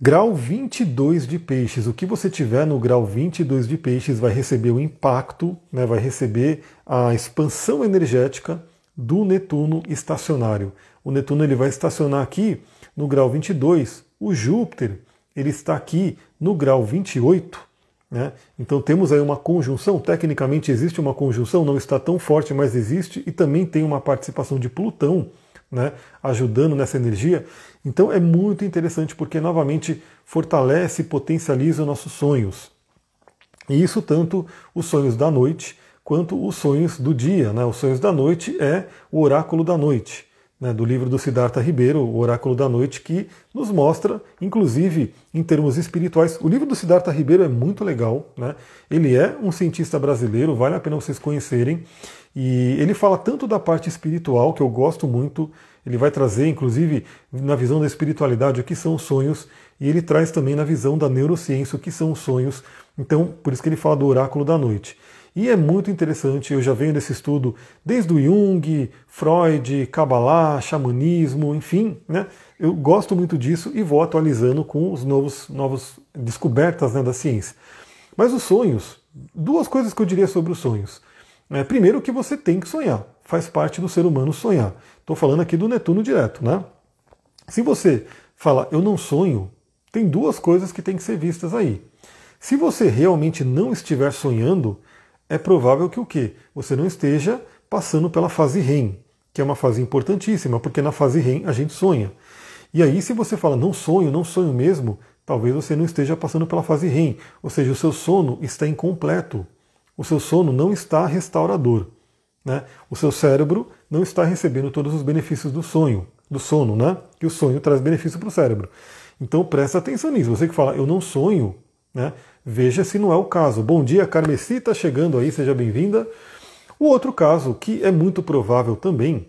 [SPEAKER 1] Grau 22 de peixes. O que você tiver no grau 22 de peixes vai receber o impacto, né, vai receber a expansão energética do Netuno estacionário. O Netuno ele vai estacionar aqui no grau 22. O Júpiter ele está aqui no grau 28. Né? Então temos aí uma conjunção. Tecnicamente existe uma conjunção, não está tão forte, mas existe, e também tem uma participação de Plutão né, ajudando nessa energia. Então é muito interessante porque novamente fortalece e potencializa os nossos sonhos. E isso tanto os sonhos da noite quanto os sonhos do dia. Né? Os sonhos da noite é o oráculo da noite, né? do livro do Siddhartha Ribeiro, o oráculo da noite, que nos mostra, inclusive em termos espirituais. O livro do Siddhartha Ribeiro é muito legal. Né? Ele é um cientista brasileiro, vale a pena vocês conhecerem. E ele fala tanto da parte espiritual, que eu gosto muito, ele vai trazer, inclusive, na visão da espiritualidade, o que são os sonhos, e ele traz também na visão da neurociência o que são os sonhos. Então, por isso que ele fala do oráculo da noite. E é muito interessante, eu já venho desse estudo desde o Jung, Freud, Kabbalah, xamanismo, enfim, né? Eu gosto muito disso e vou atualizando com os novos, novos descobertas né, da ciência. Mas os sonhos, duas coisas que eu diria sobre os sonhos. É, primeiro que você tem que sonhar, faz parte do ser humano sonhar. Estou falando aqui do Netuno direto, né? Se você fala eu não sonho, tem duas coisas que têm que ser vistas aí. Se você realmente não estiver sonhando, é provável que o quê? Você não esteja passando pela fase REM, que é uma fase importantíssima, porque na fase REM a gente sonha. E aí, se você fala não sonho, não sonho mesmo, talvez você não esteja passando pela fase REM, ou seja, o seu sono está incompleto. O seu sono não está restaurador. Né? O seu cérebro não está recebendo todos os benefícios do sonho, do sono, né? Que o sonho traz benefício para o cérebro. Então presta atenção nisso. Você que fala, eu não sonho, né? Veja se não é o caso. Bom dia, Carmesita, chegando aí, seja bem-vinda. O outro caso, que é muito provável também,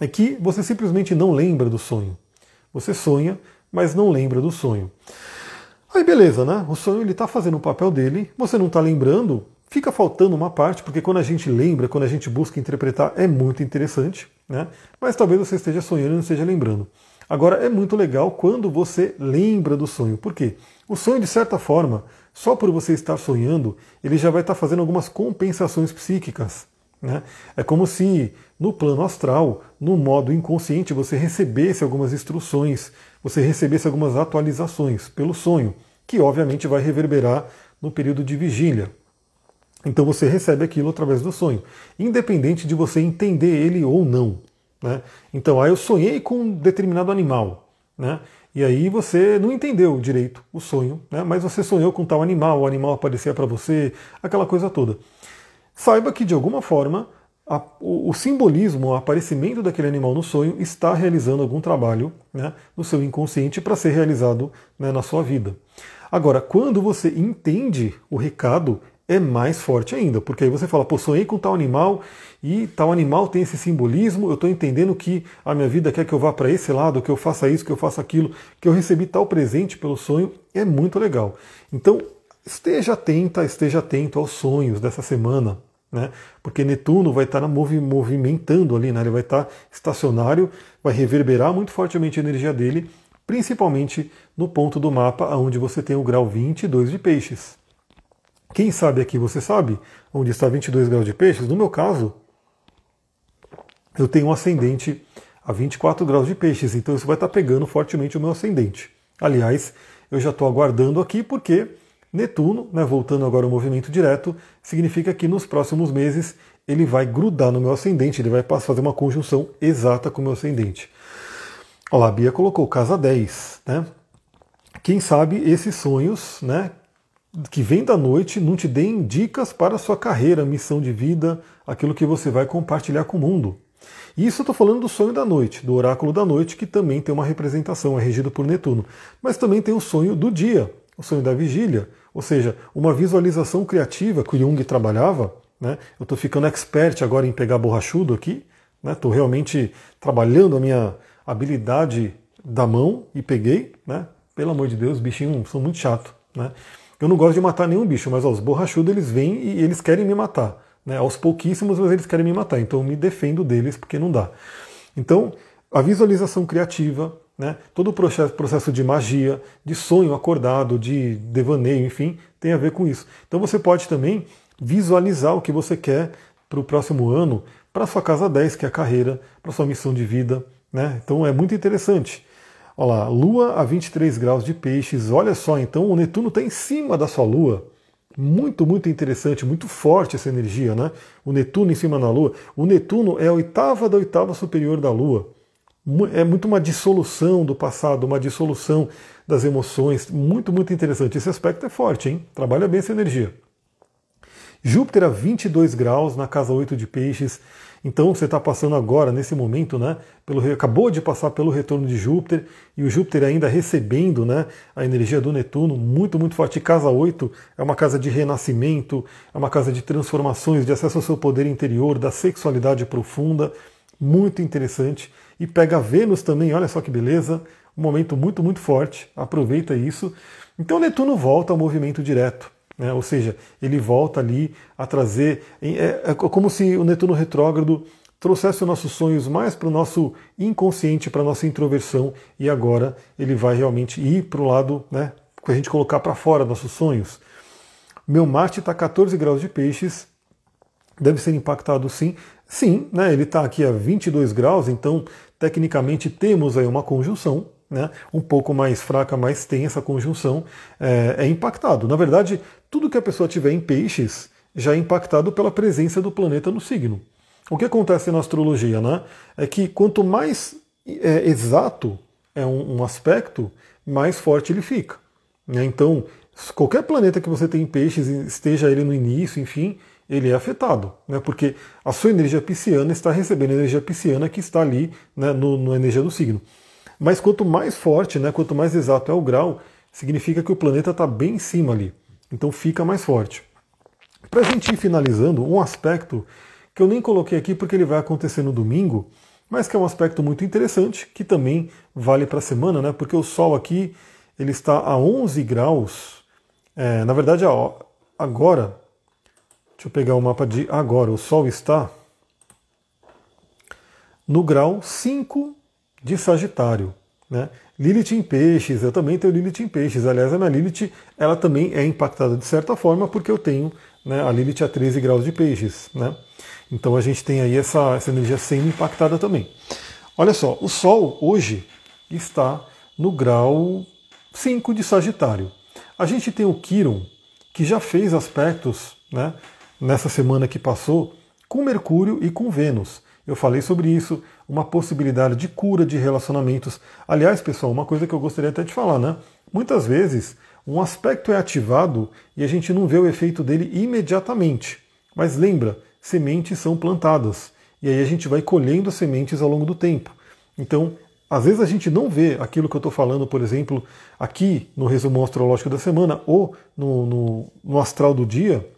[SPEAKER 1] é que você simplesmente não lembra do sonho. Você sonha, mas não lembra do sonho. Aí beleza, né? O sonho ele está fazendo o papel dele, você não está lembrando, Fica faltando uma parte, porque quando a gente lembra, quando a gente busca interpretar, é muito interessante, né? Mas talvez você esteja sonhando e não esteja lembrando. Agora, é muito legal quando você lembra do sonho. Por quê? O sonho, de certa forma, só por você estar sonhando, ele já vai estar fazendo algumas compensações psíquicas. Né? É como se no plano astral, no modo inconsciente, você recebesse algumas instruções, você recebesse algumas atualizações pelo sonho, que obviamente vai reverberar no período de vigília. Então você recebe aquilo através do sonho, independente de você entender ele ou não. Né? Então, aí eu sonhei com um determinado animal, né? e aí você não entendeu direito o sonho, né? mas você sonhou com tal animal, o animal aparecia para você, aquela coisa toda. Saiba que, de alguma forma, a, o, o, simbolismo, o aparecimento daquele animal no sonho está realizando algum trabalho né, no seu inconsciente para ser realizado né, na sua vida. Agora, quando você entende o recado, é mais forte ainda, porque aí você fala, pô, sonhei com tal animal e tal animal tem esse simbolismo, eu estou entendendo que a minha vida quer que eu vá para esse lado, que eu faça isso, que eu faça aquilo, que eu recebi tal presente pelo sonho, é muito legal. Então, esteja atenta, esteja atento aos sonhos dessa semana, né? Porque Netuno vai estar movimentando ali, né? Ele vai estar estacionário, vai reverberar muito fortemente a energia dele, principalmente no ponto do mapa onde você tem o grau 22 de peixes. Quem sabe aqui você sabe onde está 22 graus de peixes? No meu caso, eu tenho um ascendente a 24 graus de peixes, então isso vai estar pegando fortemente o meu ascendente. Aliás, eu já estou aguardando aqui porque Netuno, né, voltando agora ao movimento direto, significa que nos próximos meses ele vai grudar no meu ascendente, ele vai fazer uma conjunção exata com o meu ascendente. Olha lá, a Bia colocou casa 10, né? Quem sabe esses sonhos, né, que vem da noite não te deem dicas para a sua carreira, missão de vida, aquilo que você vai compartilhar com o mundo. E isso eu estou falando do sonho da noite, do oráculo da noite, que também tem uma representação, é regido por Netuno. Mas também tem o sonho do dia, o sonho da vigília, ou seja, uma visualização criativa que o Jung trabalhava. Né? Eu estou ficando expert agora em pegar borrachudo aqui, estou né? realmente trabalhando a minha habilidade da mão e peguei. Né? Pelo amor de Deus, os bichinhos são muito chatos. Né? Eu não gosto de matar nenhum bicho, mas ó, os borrachudos eles vêm e eles querem me matar. Né? Aos pouquíssimos, mas eles querem me matar. Então eu me defendo deles porque não dá. Então, a visualização criativa, né? todo o processo, de magia, de sonho acordado, de devaneio, enfim, tem a ver com isso. Então você pode também visualizar o que você quer para o próximo ano, para sua casa 10, que é a carreira, para sua missão de vida. Né? Então é muito interessante. Olha lá, Lua a 23 graus de peixes. Olha só, então o Netuno está em cima da sua Lua. Muito, muito interessante, muito forte essa energia, né? O Netuno em cima da Lua. O Netuno é a oitava da oitava superior da Lua. É muito uma dissolução do passado, uma dissolução das emoções. Muito, muito interessante. Esse aspecto é forte, hein? Trabalha bem essa energia. Júpiter a 22 graus na casa 8 de peixes. Então você está passando agora, nesse momento, né? Pelo, acabou de passar pelo retorno de Júpiter e o Júpiter ainda recebendo né, a energia do Netuno, muito, muito forte. Casa 8 é uma casa de renascimento, é uma casa de transformações, de acesso ao seu poder interior, da sexualidade profunda, muito interessante. E pega Vênus também, olha só que beleza, um momento muito, muito forte, aproveita isso. Então Netuno volta ao movimento direto. Né? Ou seja, ele volta ali a trazer. É, é como se o Netuno retrógrado trouxesse os nossos sonhos mais para o nosso inconsciente, para a nossa introversão, e agora ele vai realmente ir para o lado, né, a gente colocar para fora nossos sonhos. Meu Marte está 14 graus de peixes, deve ser impactado sim. Sim, né, ele está aqui a 22 graus, então tecnicamente temos aí uma conjunção, né, um pouco mais fraca, mas tem essa conjunção, é, é impactado. Na verdade, tudo que a pessoa tiver em peixes já é impactado pela presença do planeta no signo. O que acontece na astrologia né, é que quanto mais é, exato é um, um, aspecto, mais forte ele fica. Né? Então, qualquer planeta que você tem em peixes, esteja ele no início, enfim, ele é afetado, né? porque a sua energia pisciana está recebendo a energia pisciana que está ali né, no, na energia do signo. Mas quanto mais forte, né, quanto mais exato é o grau, significa que o planeta está bem em cima ali. Então fica mais forte. Para a gente ir finalizando, um aspecto que eu nem coloquei aqui porque ele vai acontecer no domingo, mas que é um aspecto muito interessante, que também vale para a semana, né? Porque o Sol aqui ele está a 11 graus. É, na verdade, agora, deixa eu pegar o mapa de agora, o Sol está no grau 5 de Sagitário. Né? Lilith em peixes, eu também tenho Lilith em peixes. Aliás, a minha Lilith ela também é impactada de certa forma porque eu tenho né, a Lilith a 13 graus de peixes. Né? Então a gente tem aí essa, essa energia sendo impactada também. Olha só, o Sol hoje está no grau 5 de Sagitário. A gente tem o Quiron, que já fez aspectos né, nessa semana que passou com Mercúrio e com Vênus. Eu falei sobre isso, uma possibilidade de cura de relacionamentos. Aliás, pessoal, uma coisa que eu gostaria até de falar, né? Muitas vezes um aspecto é ativado e a gente não vê o efeito dele imediatamente. Mas lembra, sementes são plantadas. E aí a gente vai colhendo sementes ao longo do tempo. Então, às vezes a gente não vê aquilo que eu estou falando, por exemplo, aqui no resumo astrológico da semana ou no, no, no astral do dia.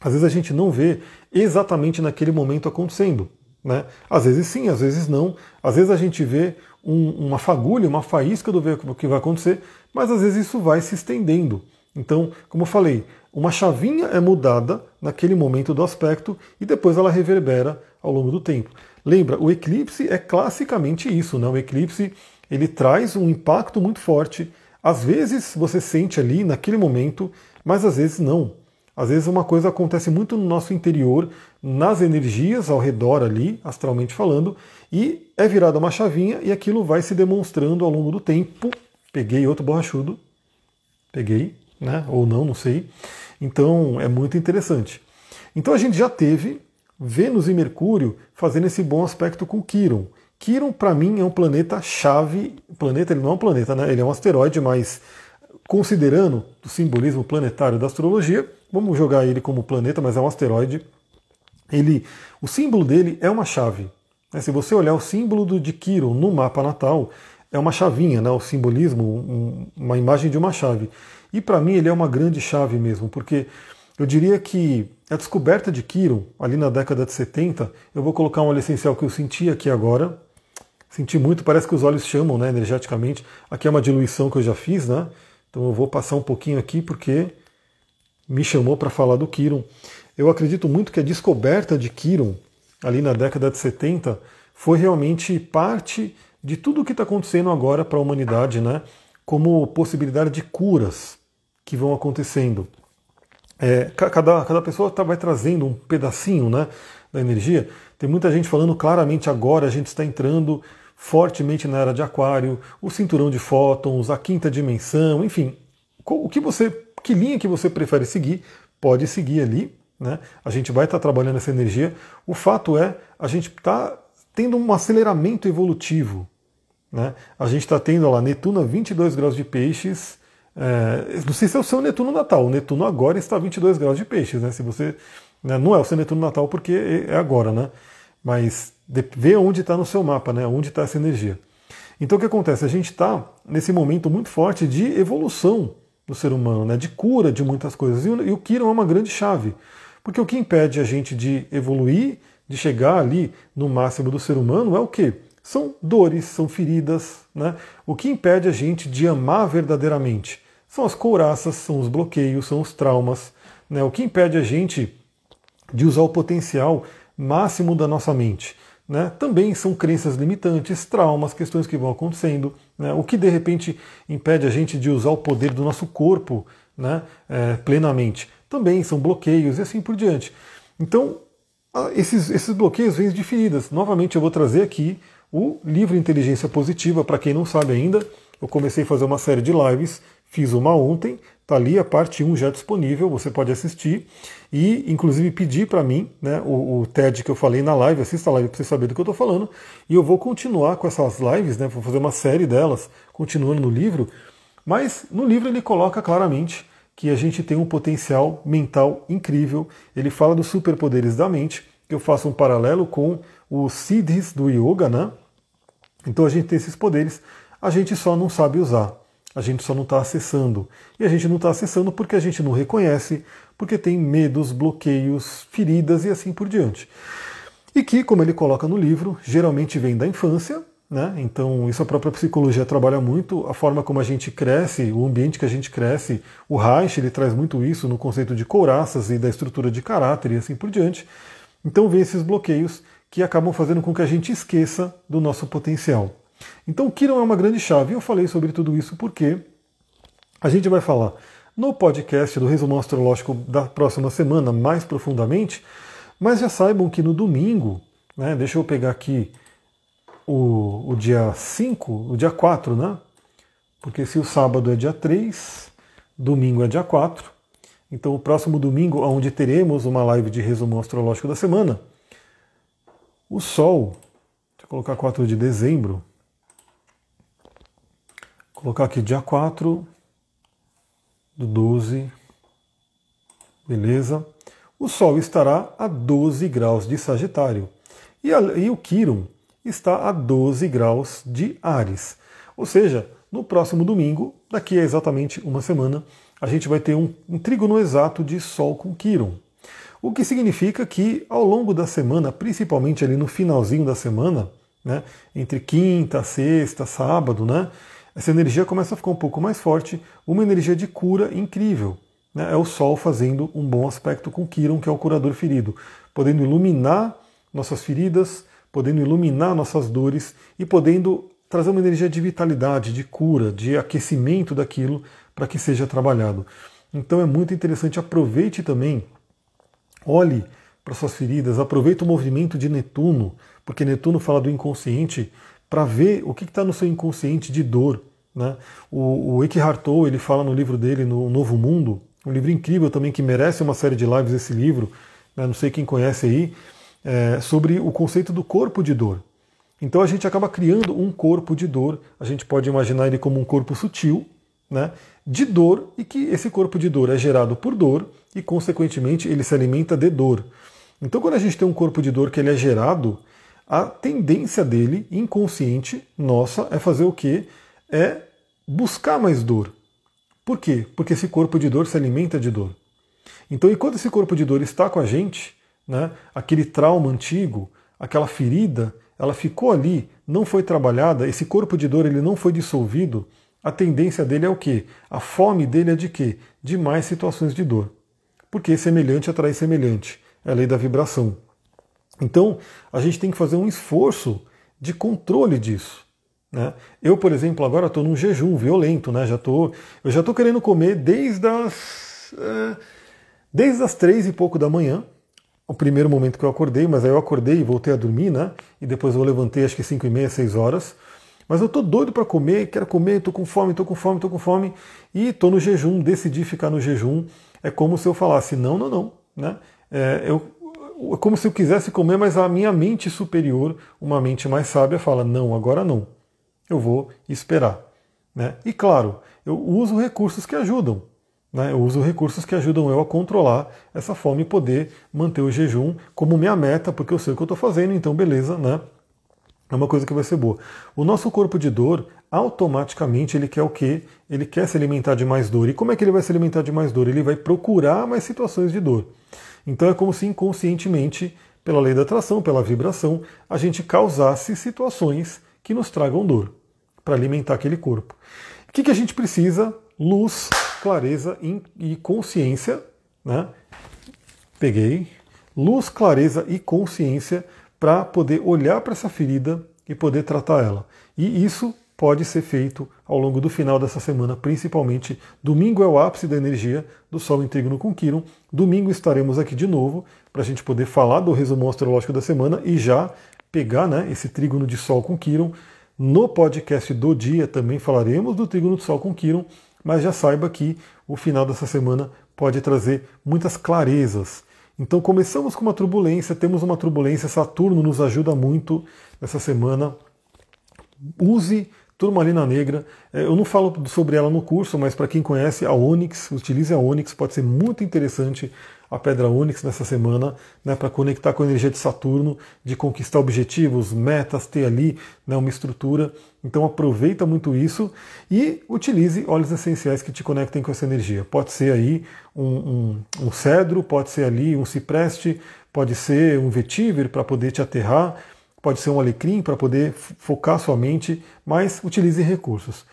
[SPEAKER 1] Às vezes a gente não vê exatamente naquele momento acontecendo. Né? Às vezes sim, às vezes não. Às vezes a gente vê um, uma fagulha, uma faísca do que vai acontecer, mas às vezes isso vai se estendendo. Então, como eu falei, uma chavinha é mudada naquele momento do aspecto e depois ela reverbera ao longo do tempo. Lembra, o eclipse é classicamente isso, né? O eclipse ele traz um impacto muito forte. Às vezes você sente ali naquele momento, mas às vezes não. Às vezes uma coisa acontece muito no nosso interior, nas energias ao redor ali, astralmente falando, e é virada uma chavinha e aquilo vai se demonstrando ao longo do tempo. Peguei outro borrachudo, peguei, né? Ou não, não sei. Então é muito interessante. Então a gente já teve Vênus e Mercúrio fazendo esse bom aspecto com Quiron. Quiron, para mim, é um planeta chave. Planeta, ele não é um planeta, né? Ele é um asteroide, mas considerando o simbolismo planetário da astrologia, vamos jogar ele como planeta, mas é um asteroide. Ele, o símbolo dele é uma chave. Né? Se você olhar o símbolo de Quiron no mapa natal, é uma chavinha, né? o simbolismo, um, uma imagem de uma chave. E para mim ele é uma grande chave mesmo, porque eu diria que a descoberta de Quiron, ali na década de 70, eu vou colocar um óleo essencial que eu senti aqui agora. Senti muito, parece que os olhos chamam né, energeticamente. Aqui é uma diluição que eu já fiz, né? Então eu vou passar um pouquinho aqui porque me chamou para falar do Quiron. Eu acredito muito que a descoberta de Quiron, ali na década de 70, foi realmente parte de tudo o que está acontecendo agora para a humanidade, né? como possibilidade de curas que vão acontecendo. É, cada, cada pessoa tá, vai trazendo um pedacinho né, da energia. Tem muita gente falando claramente agora a gente está entrando fortemente na era de aquário, o cinturão de fótons, a quinta dimensão, enfim. O que você. Que linha que você prefere seguir, pode seguir ali. Né? A gente vai estar tá trabalhando essa energia. O fato é, a gente está tendo um aceleramento evolutivo. Né? A gente está tendo lá Netuno a 22 graus de peixes. É, não sei se é o seu Netuno natal. O Netuno agora está a 22 graus de peixes. Né? Se você né, não é o seu Netuno natal porque é, é agora, né? Mas vê onde está no seu mapa, né? Onde está essa energia. Então o que acontece? A gente está nesse momento muito forte de evolução do ser humano, né? De cura de muitas coisas. E o, e Kiron é uma grande chave. Porque o que impede a gente de evoluir, de chegar ali no máximo do ser humano, é o quê? São dores, são feridas. Né? O que impede a gente de amar verdadeiramente? São as couraças, são os bloqueios, são os traumas. Né? O que impede a gente de usar o potencial máximo da nossa mente. Né? Também são crenças limitantes, traumas, questões que vão acontecendo. Né? O que de repente impede a gente de usar o poder do nosso corpo né? É, plenamente. Também são bloqueios e assim por diante. Então, esses, esses bloqueios vêm de feridas. Novamente, eu vou trazer aqui o livro Inteligência Positiva. Para quem não sabe ainda, eu comecei a fazer uma série de lives Fiz uma ontem, tá ali a parte 1 já disponível, você pode assistir. E inclusive pedir para mim, né, o, o, TED que eu falei na live, assista a live para você saber do que eu estou falando, e eu vou continuar com essas lives, né, vou fazer uma série delas, continuando no livro, mas no livro ele coloca claramente que a gente tem um potencial mental incrível, ele fala dos superpoderes da mente, que eu faço um paralelo com os siddhis do yoga, né? Então a gente tem esses poderes, a gente só não sabe usar a gente só não está acessando. E a gente não está acessando porque a gente não reconhece, porque tem medos, bloqueios, feridas e assim por diante. E que, como ele coloca no livro, geralmente vem da infância, né? Então, isso a própria psicologia trabalha muito, a forma como a gente cresce, o ambiente que a gente cresce. O Reich ele traz muito isso no conceito de couraças e da estrutura de caráter e assim por diante. Então, vem esses bloqueios que acabam fazendo com que a gente esqueça do nosso potencial. Então, o Kiron é uma grande chave. Eu falei sobre tudo isso porque a gente vai falar no podcast do resumo astrológico da próxima semana mais profundamente, mas já saibam que no domingo, né, deixa eu pegar aqui o, o dia 5, o dia 4, né? Porque se o sábado é dia 3, domingo é dia 4. Então, o próximo domingo, onde teremos uma live de resumo astrológico da semana, o Sol, deixa eu colocar 4 de dezembro, colocar aqui dia 4 do 12, beleza? O Sol estará a 12 graus de Sagitário e, a, e o Quiron está a 12 graus de Ares. Ou seja, no próximo domingo, daqui a exatamente uma semana, a gente vai ter um, um trígono exato de Sol com Quiron. O que significa que ao longo da semana, principalmente ali no finalzinho da semana, né, entre quinta, sexta, sábado, né, essa energia começa a ficar um pouco mais forte, uma energia de cura incrível. Né? É o Sol fazendo um bom aspecto com Quiron, que é o curador ferido, podendo iluminar nossas feridas, podendo iluminar nossas dores e podendo trazer uma energia de vitalidade, de cura, de aquecimento daquilo para que seja trabalhado. Então é muito interessante, aproveite também, olhe para suas feridas, aproveite o movimento de Netuno, porque Netuno fala do inconsciente, para ver o que está no seu inconsciente de dor. Né? O, o Eckhart Tolle, ele fala no livro dele, no Novo Mundo, um livro incrível também que merece uma série de lives esse livro, né? não sei quem conhece aí, é, sobre o conceito do corpo de dor. Então a gente acaba criando um corpo de dor, a gente pode imaginar ele como um corpo sutil, né, de dor e que esse corpo de dor é gerado por dor e, consequentemente, ele se alimenta de dor. Então, quando a gente tem um corpo de dor que ele é gerado, a tendência dele, inconsciente, nossa, é fazer o quê? É buscar mais dor. Por quê? Porque esse corpo de dor se alimenta de dor. Então, enquanto esse corpo de dor está com a gente, né, aquele trauma antigo, aquela ferida, ela ficou ali, não foi trabalhada, esse corpo de dor ele não foi dissolvido, a tendência dele é o quê? A fome dele é de quê? De mais situações de dor. Porque semelhante atrai semelhante. É a lei da vibração. Então, a gente tem que fazer um esforço de controle disso. Né? Eu, por exemplo, agora estou num jejum violento, né? já tô, eu já estou querendo comer desde as, é, desde as três e pouco da manhã, o primeiro momento que eu acordei, mas aí eu acordei e voltei a dormir, né? E depois eu levantei acho que 5 e meia, 6 horas. Mas eu tô doido para comer, quero comer, tô com fome, tô com fome, tô com fome. E tô no jejum, decidi ficar no jejum. É como se eu falasse, não, não, não. Né? É, eu, é como se eu quisesse comer, mas a minha mente superior, uma mente mais sábia, fala, não, agora não. Eu vou esperar. Né? E claro, eu uso recursos que ajudam. Né? Eu uso recursos que ajudam eu a controlar essa fome e poder manter o jejum como minha meta, porque eu sei o que eu estou fazendo, então beleza, né? É uma coisa que vai ser boa. O nosso corpo de dor, automaticamente, ele quer o quê? Ele quer se alimentar de mais dor. E como é que ele vai se alimentar de mais dor? Ele vai procurar mais situações de dor. Então é como se inconscientemente, pela lei da atração, pela vibração, a gente causasse situações que nos tragam dor para alimentar aquele corpo. O que, que a gente precisa? Luz, clareza e consciência, né? Peguei luz, clareza e consciência para poder olhar para essa ferida e poder tratar ela. E isso pode ser feito ao longo do final dessa semana, principalmente. Domingo é o ápice da energia do Sol Trígono com Quiron. Domingo estaremos aqui de novo para a gente poder falar do resumo astrológico da semana e já pegar né, esse trígono de Sol com Quiron. No podcast do dia também falaremos do trígono de Sol com Quiron mas já saiba que o final dessa semana pode trazer muitas clarezas. Então começamos com uma turbulência, temos uma turbulência, Saturno nos ajuda muito nessa semana. Use turmalina negra. É, eu não falo sobre ela no curso, mas para quem conhece a Onyx, utilize a Onyx, pode ser muito interessante a pedra Onyx nessa semana, né, para conectar com a energia de Saturno, de conquistar objetivos, metas, ter ali né, uma estrutura. Então aproveita muito isso e utilize óleos essenciais que te conectem com essa energia. Pode ser aí um, um, um cedro, pode ser ali um cipreste, pode ser um vetiver para poder te aterrar, pode ser um alecrim para poder focar sua mente, mas utilize recursos.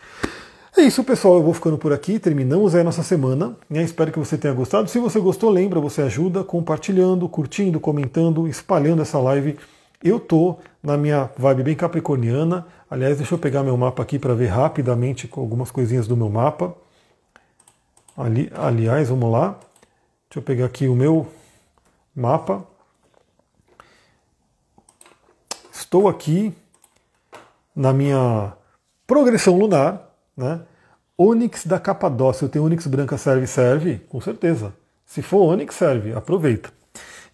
[SPEAKER 1] É isso, pessoal. Eu vou ficando por aqui. Terminamos aí a nossa semana. Né? Espero que você tenha gostado. Se você gostou, lembra, você ajuda compartilhando, curtindo, comentando, espalhando essa live. Eu tô na minha vibe bem capricorniana. Aliás, deixa eu pegar meu mapa aqui para ver rapidamente algumas coisinhas do meu mapa. Ali, aliás, vamos lá. Deixa eu pegar aqui o meu mapa. Estou aqui na minha progressão lunar né? Onix da Capadócia, eu tenho Onix branca serve, serve? Com certeza. Se for Onix, serve, aproveita.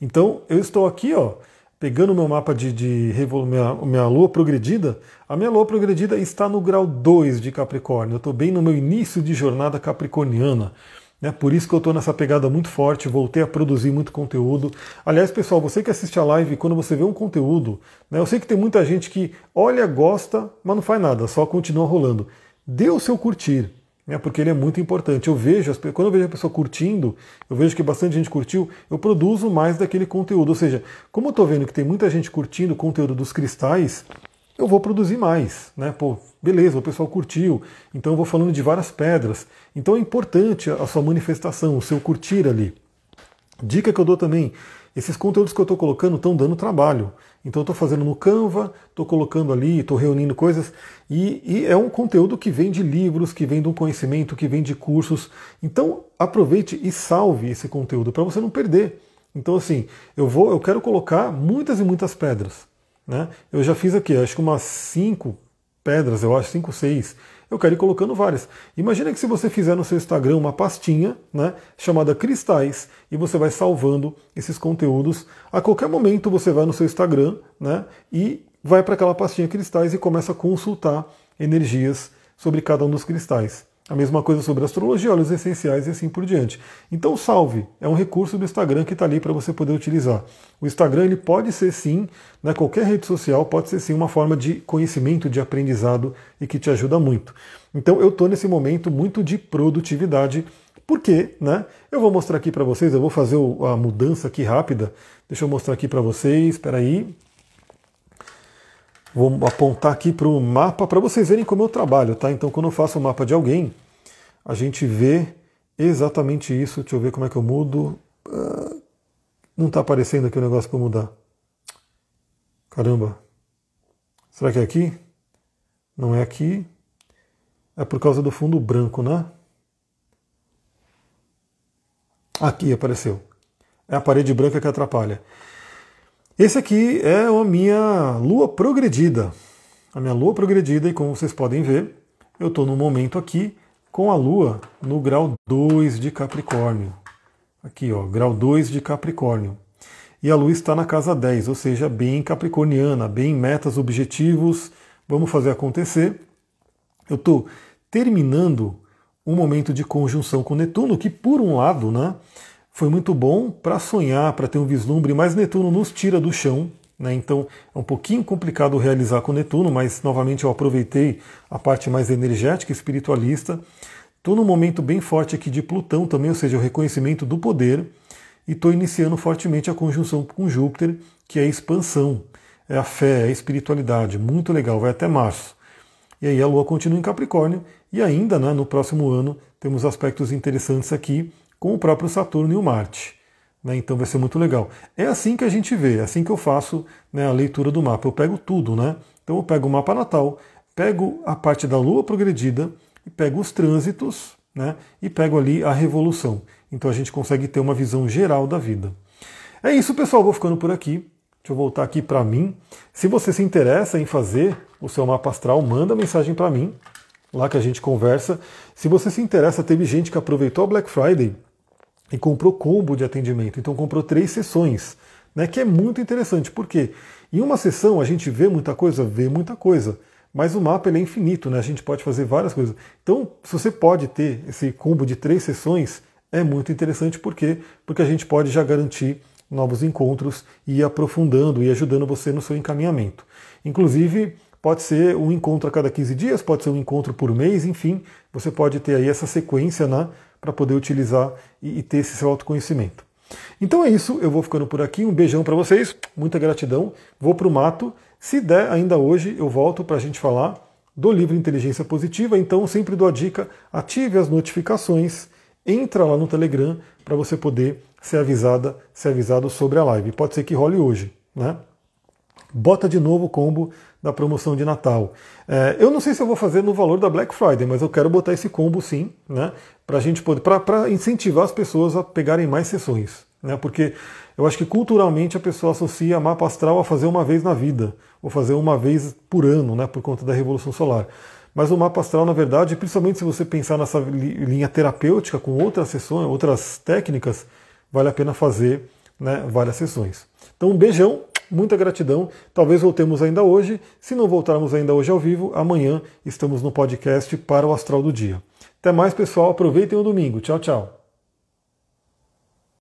[SPEAKER 1] Então, eu estou aqui, ó, pegando meu mapa de, de minha, minha lua progredida. A minha lua progredida está no grau 2 de Capricórnio. Eu estou bem no meu início de jornada capricorniana. Né? Por isso que eu estou nessa pegada muito forte, voltei a produzir muito conteúdo. Aliás, pessoal, você que assiste a live, quando você vê um conteúdo, né, eu sei que tem muita gente que olha, gosta, mas não faz nada, só continua rolando dê o seu curtir, né, porque ele é muito importante. Eu vejo, quando eu vejo a pessoa curtindo, eu vejo que bastante gente curtiu, eu produzo mais daquele conteúdo. Ou seja, como eu estou vendo que tem muita gente curtindo o conteúdo dos cristais, eu vou produzir mais, né? Pô, beleza, o pessoal curtiu, então eu vou falando de várias pedras. Então é importante a sua manifestação, o seu curtir ali. Dica que eu dou também, esses conteúdos que eu estou colocando estão dando trabalho. Então eu estou fazendo no Canva, estou colocando ali, estou reunindo coisas, e, e, é um conteúdo que vem de livros, que vem de um conhecimento, que vem de cursos. Então aproveite e salve esse conteúdo para você não perder. Então assim, eu vou, eu quero colocar muitas e muitas pedras. Né? Eu já fiz aqui, acho que umas cinco pedras, eu acho, cinco, seis eu quero ir colocando várias. Imagina que se você fizer no seu Instagram uma pastinha né, chamada Cristais e você vai salvando esses conteúdos. A qualquer momento você vai no seu Instagram né, e vai para aquela pastinha Cristais e começa a consultar energias sobre cada um dos cristais. A mesma coisa sobre astrologia, óleos essenciais e assim por diante. Então salve, é um recurso do Instagram que está ali para você poder utilizar. O Instagram ele pode ser sim, né, qualquer rede social pode ser sim uma forma de conhecimento, de aprendizado e que te ajuda muito. Então eu estou nesse momento muito de produtividade, porque né, eu vou mostrar aqui para vocês, eu vou fazer a mudança aqui rápida. Deixa eu mostrar aqui para vocês, espera aí. Vou apontar aqui para o mapa para vocês verem como eu trabalho, tá? Então, quando eu faço o um mapa de alguém, a gente vê exatamente isso. Deixa eu ver como é que eu mudo. Ah, não está aparecendo aqui o negócio para mudar. Caramba. Será que é aqui? Não é aqui. É por causa do fundo branco, né? Aqui apareceu. É a parede branca que atrapalha. Esse aqui é a minha lua progredida. A minha lua progredida, e como vocês podem ver, eu estou no momento aqui com a lua no grau 2 de Capricórnio. Aqui, ó, grau 2 de Capricórnio. E a lua está na casa 10, ou seja, bem capricorniana, bem metas, objetivos, vamos fazer acontecer. Eu estou terminando um momento de conjunção com Netuno, que por um lado, né, foi muito bom para sonhar, para ter um vislumbre, mas Netuno nos tira do chão, né? então é um pouquinho complicado realizar com Netuno, mas novamente eu aproveitei a parte mais energética, espiritualista. Estou num momento bem forte aqui de Plutão também, ou seja, o reconhecimento do poder, e estou iniciando fortemente a conjunção com Júpiter, que é a expansão, é a fé, é a espiritualidade, muito legal, vai até março. E aí a Lua continua em Capricórnio, e ainda né, no próximo ano temos aspectos interessantes aqui, com o próprio Saturno e o Marte. Né? Então vai ser muito legal. É assim que a gente vê, é assim que eu faço né, a leitura do mapa. Eu pego tudo, né? Então eu pego o mapa natal, pego a parte da Lua progredida e pego os trânsitos, né? E pego ali a revolução. Então a gente consegue ter uma visão geral da vida. É isso, pessoal. Vou ficando por aqui. Deixa eu voltar aqui para mim. Se você se interessa em fazer o seu mapa astral, manda mensagem para mim, lá que a gente conversa. Se você se interessa, teve gente que aproveitou a Black Friday e comprou combo de atendimento. Então comprou três sessões, né, que é muito interessante, porque em uma sessão a gente vê muita coisa, vê muita coisa, mas o mapa é infinito, né, a gente pode fazer várias coisas. Então, se você pode ter esse combo de três sessões, é muito interessante, por quê? Porque a gente pode já garantir novos encontros e ir aprofundando e ajudando você no seu encaminhamento. Inclusive, pode ser um encontro a cada 15 dias, pode ser um encontro por mês, enfim, você pode ter aí essa sequência, né? Para poder utilizar e, e ter esse seu autoconhecimento. Então é isso, eu vou ficando por aqui. Um beijão para vocês, muita gratidão. Vou para o mato. Se der ainda hoje, eu volto para a gente falar do livro Inteligência Positiva. Então sempre dou a dica: ative as notificações, entra lá no Telegram para você poder ser avisada, ser avisado sobre a live. Pode ser que role hoje, né? Bota de novo o combo da promoção de Natal. É, eu não sei se eu vou fazer no valor da Black Friday, mas eu quero botar esse combo sim, né? Para gente poder, para incentivar as pessoas a pegarem mais sessões, né? Porque eu acho que culturalmente a pessoa associa mapa astral a fazer uma vez na vida, ou fazer uma vez por ano, né? Por conta da revolução solar. Mas o mapa astral, na verdade, principalmente se você pensar nessa linha terapêutica com outras sessões, outras técnicas, vale a pena fazer né, várias sessões. Então, um beijão, muita gratidão. Talvez voltemos ainda hoje. Se não voltarmos ainda hoje ao vivo, amanhã estamos no podcast para o Astral do Dia. Até mais, pessoal. Aproveitem o domingo. Tchau, tchau.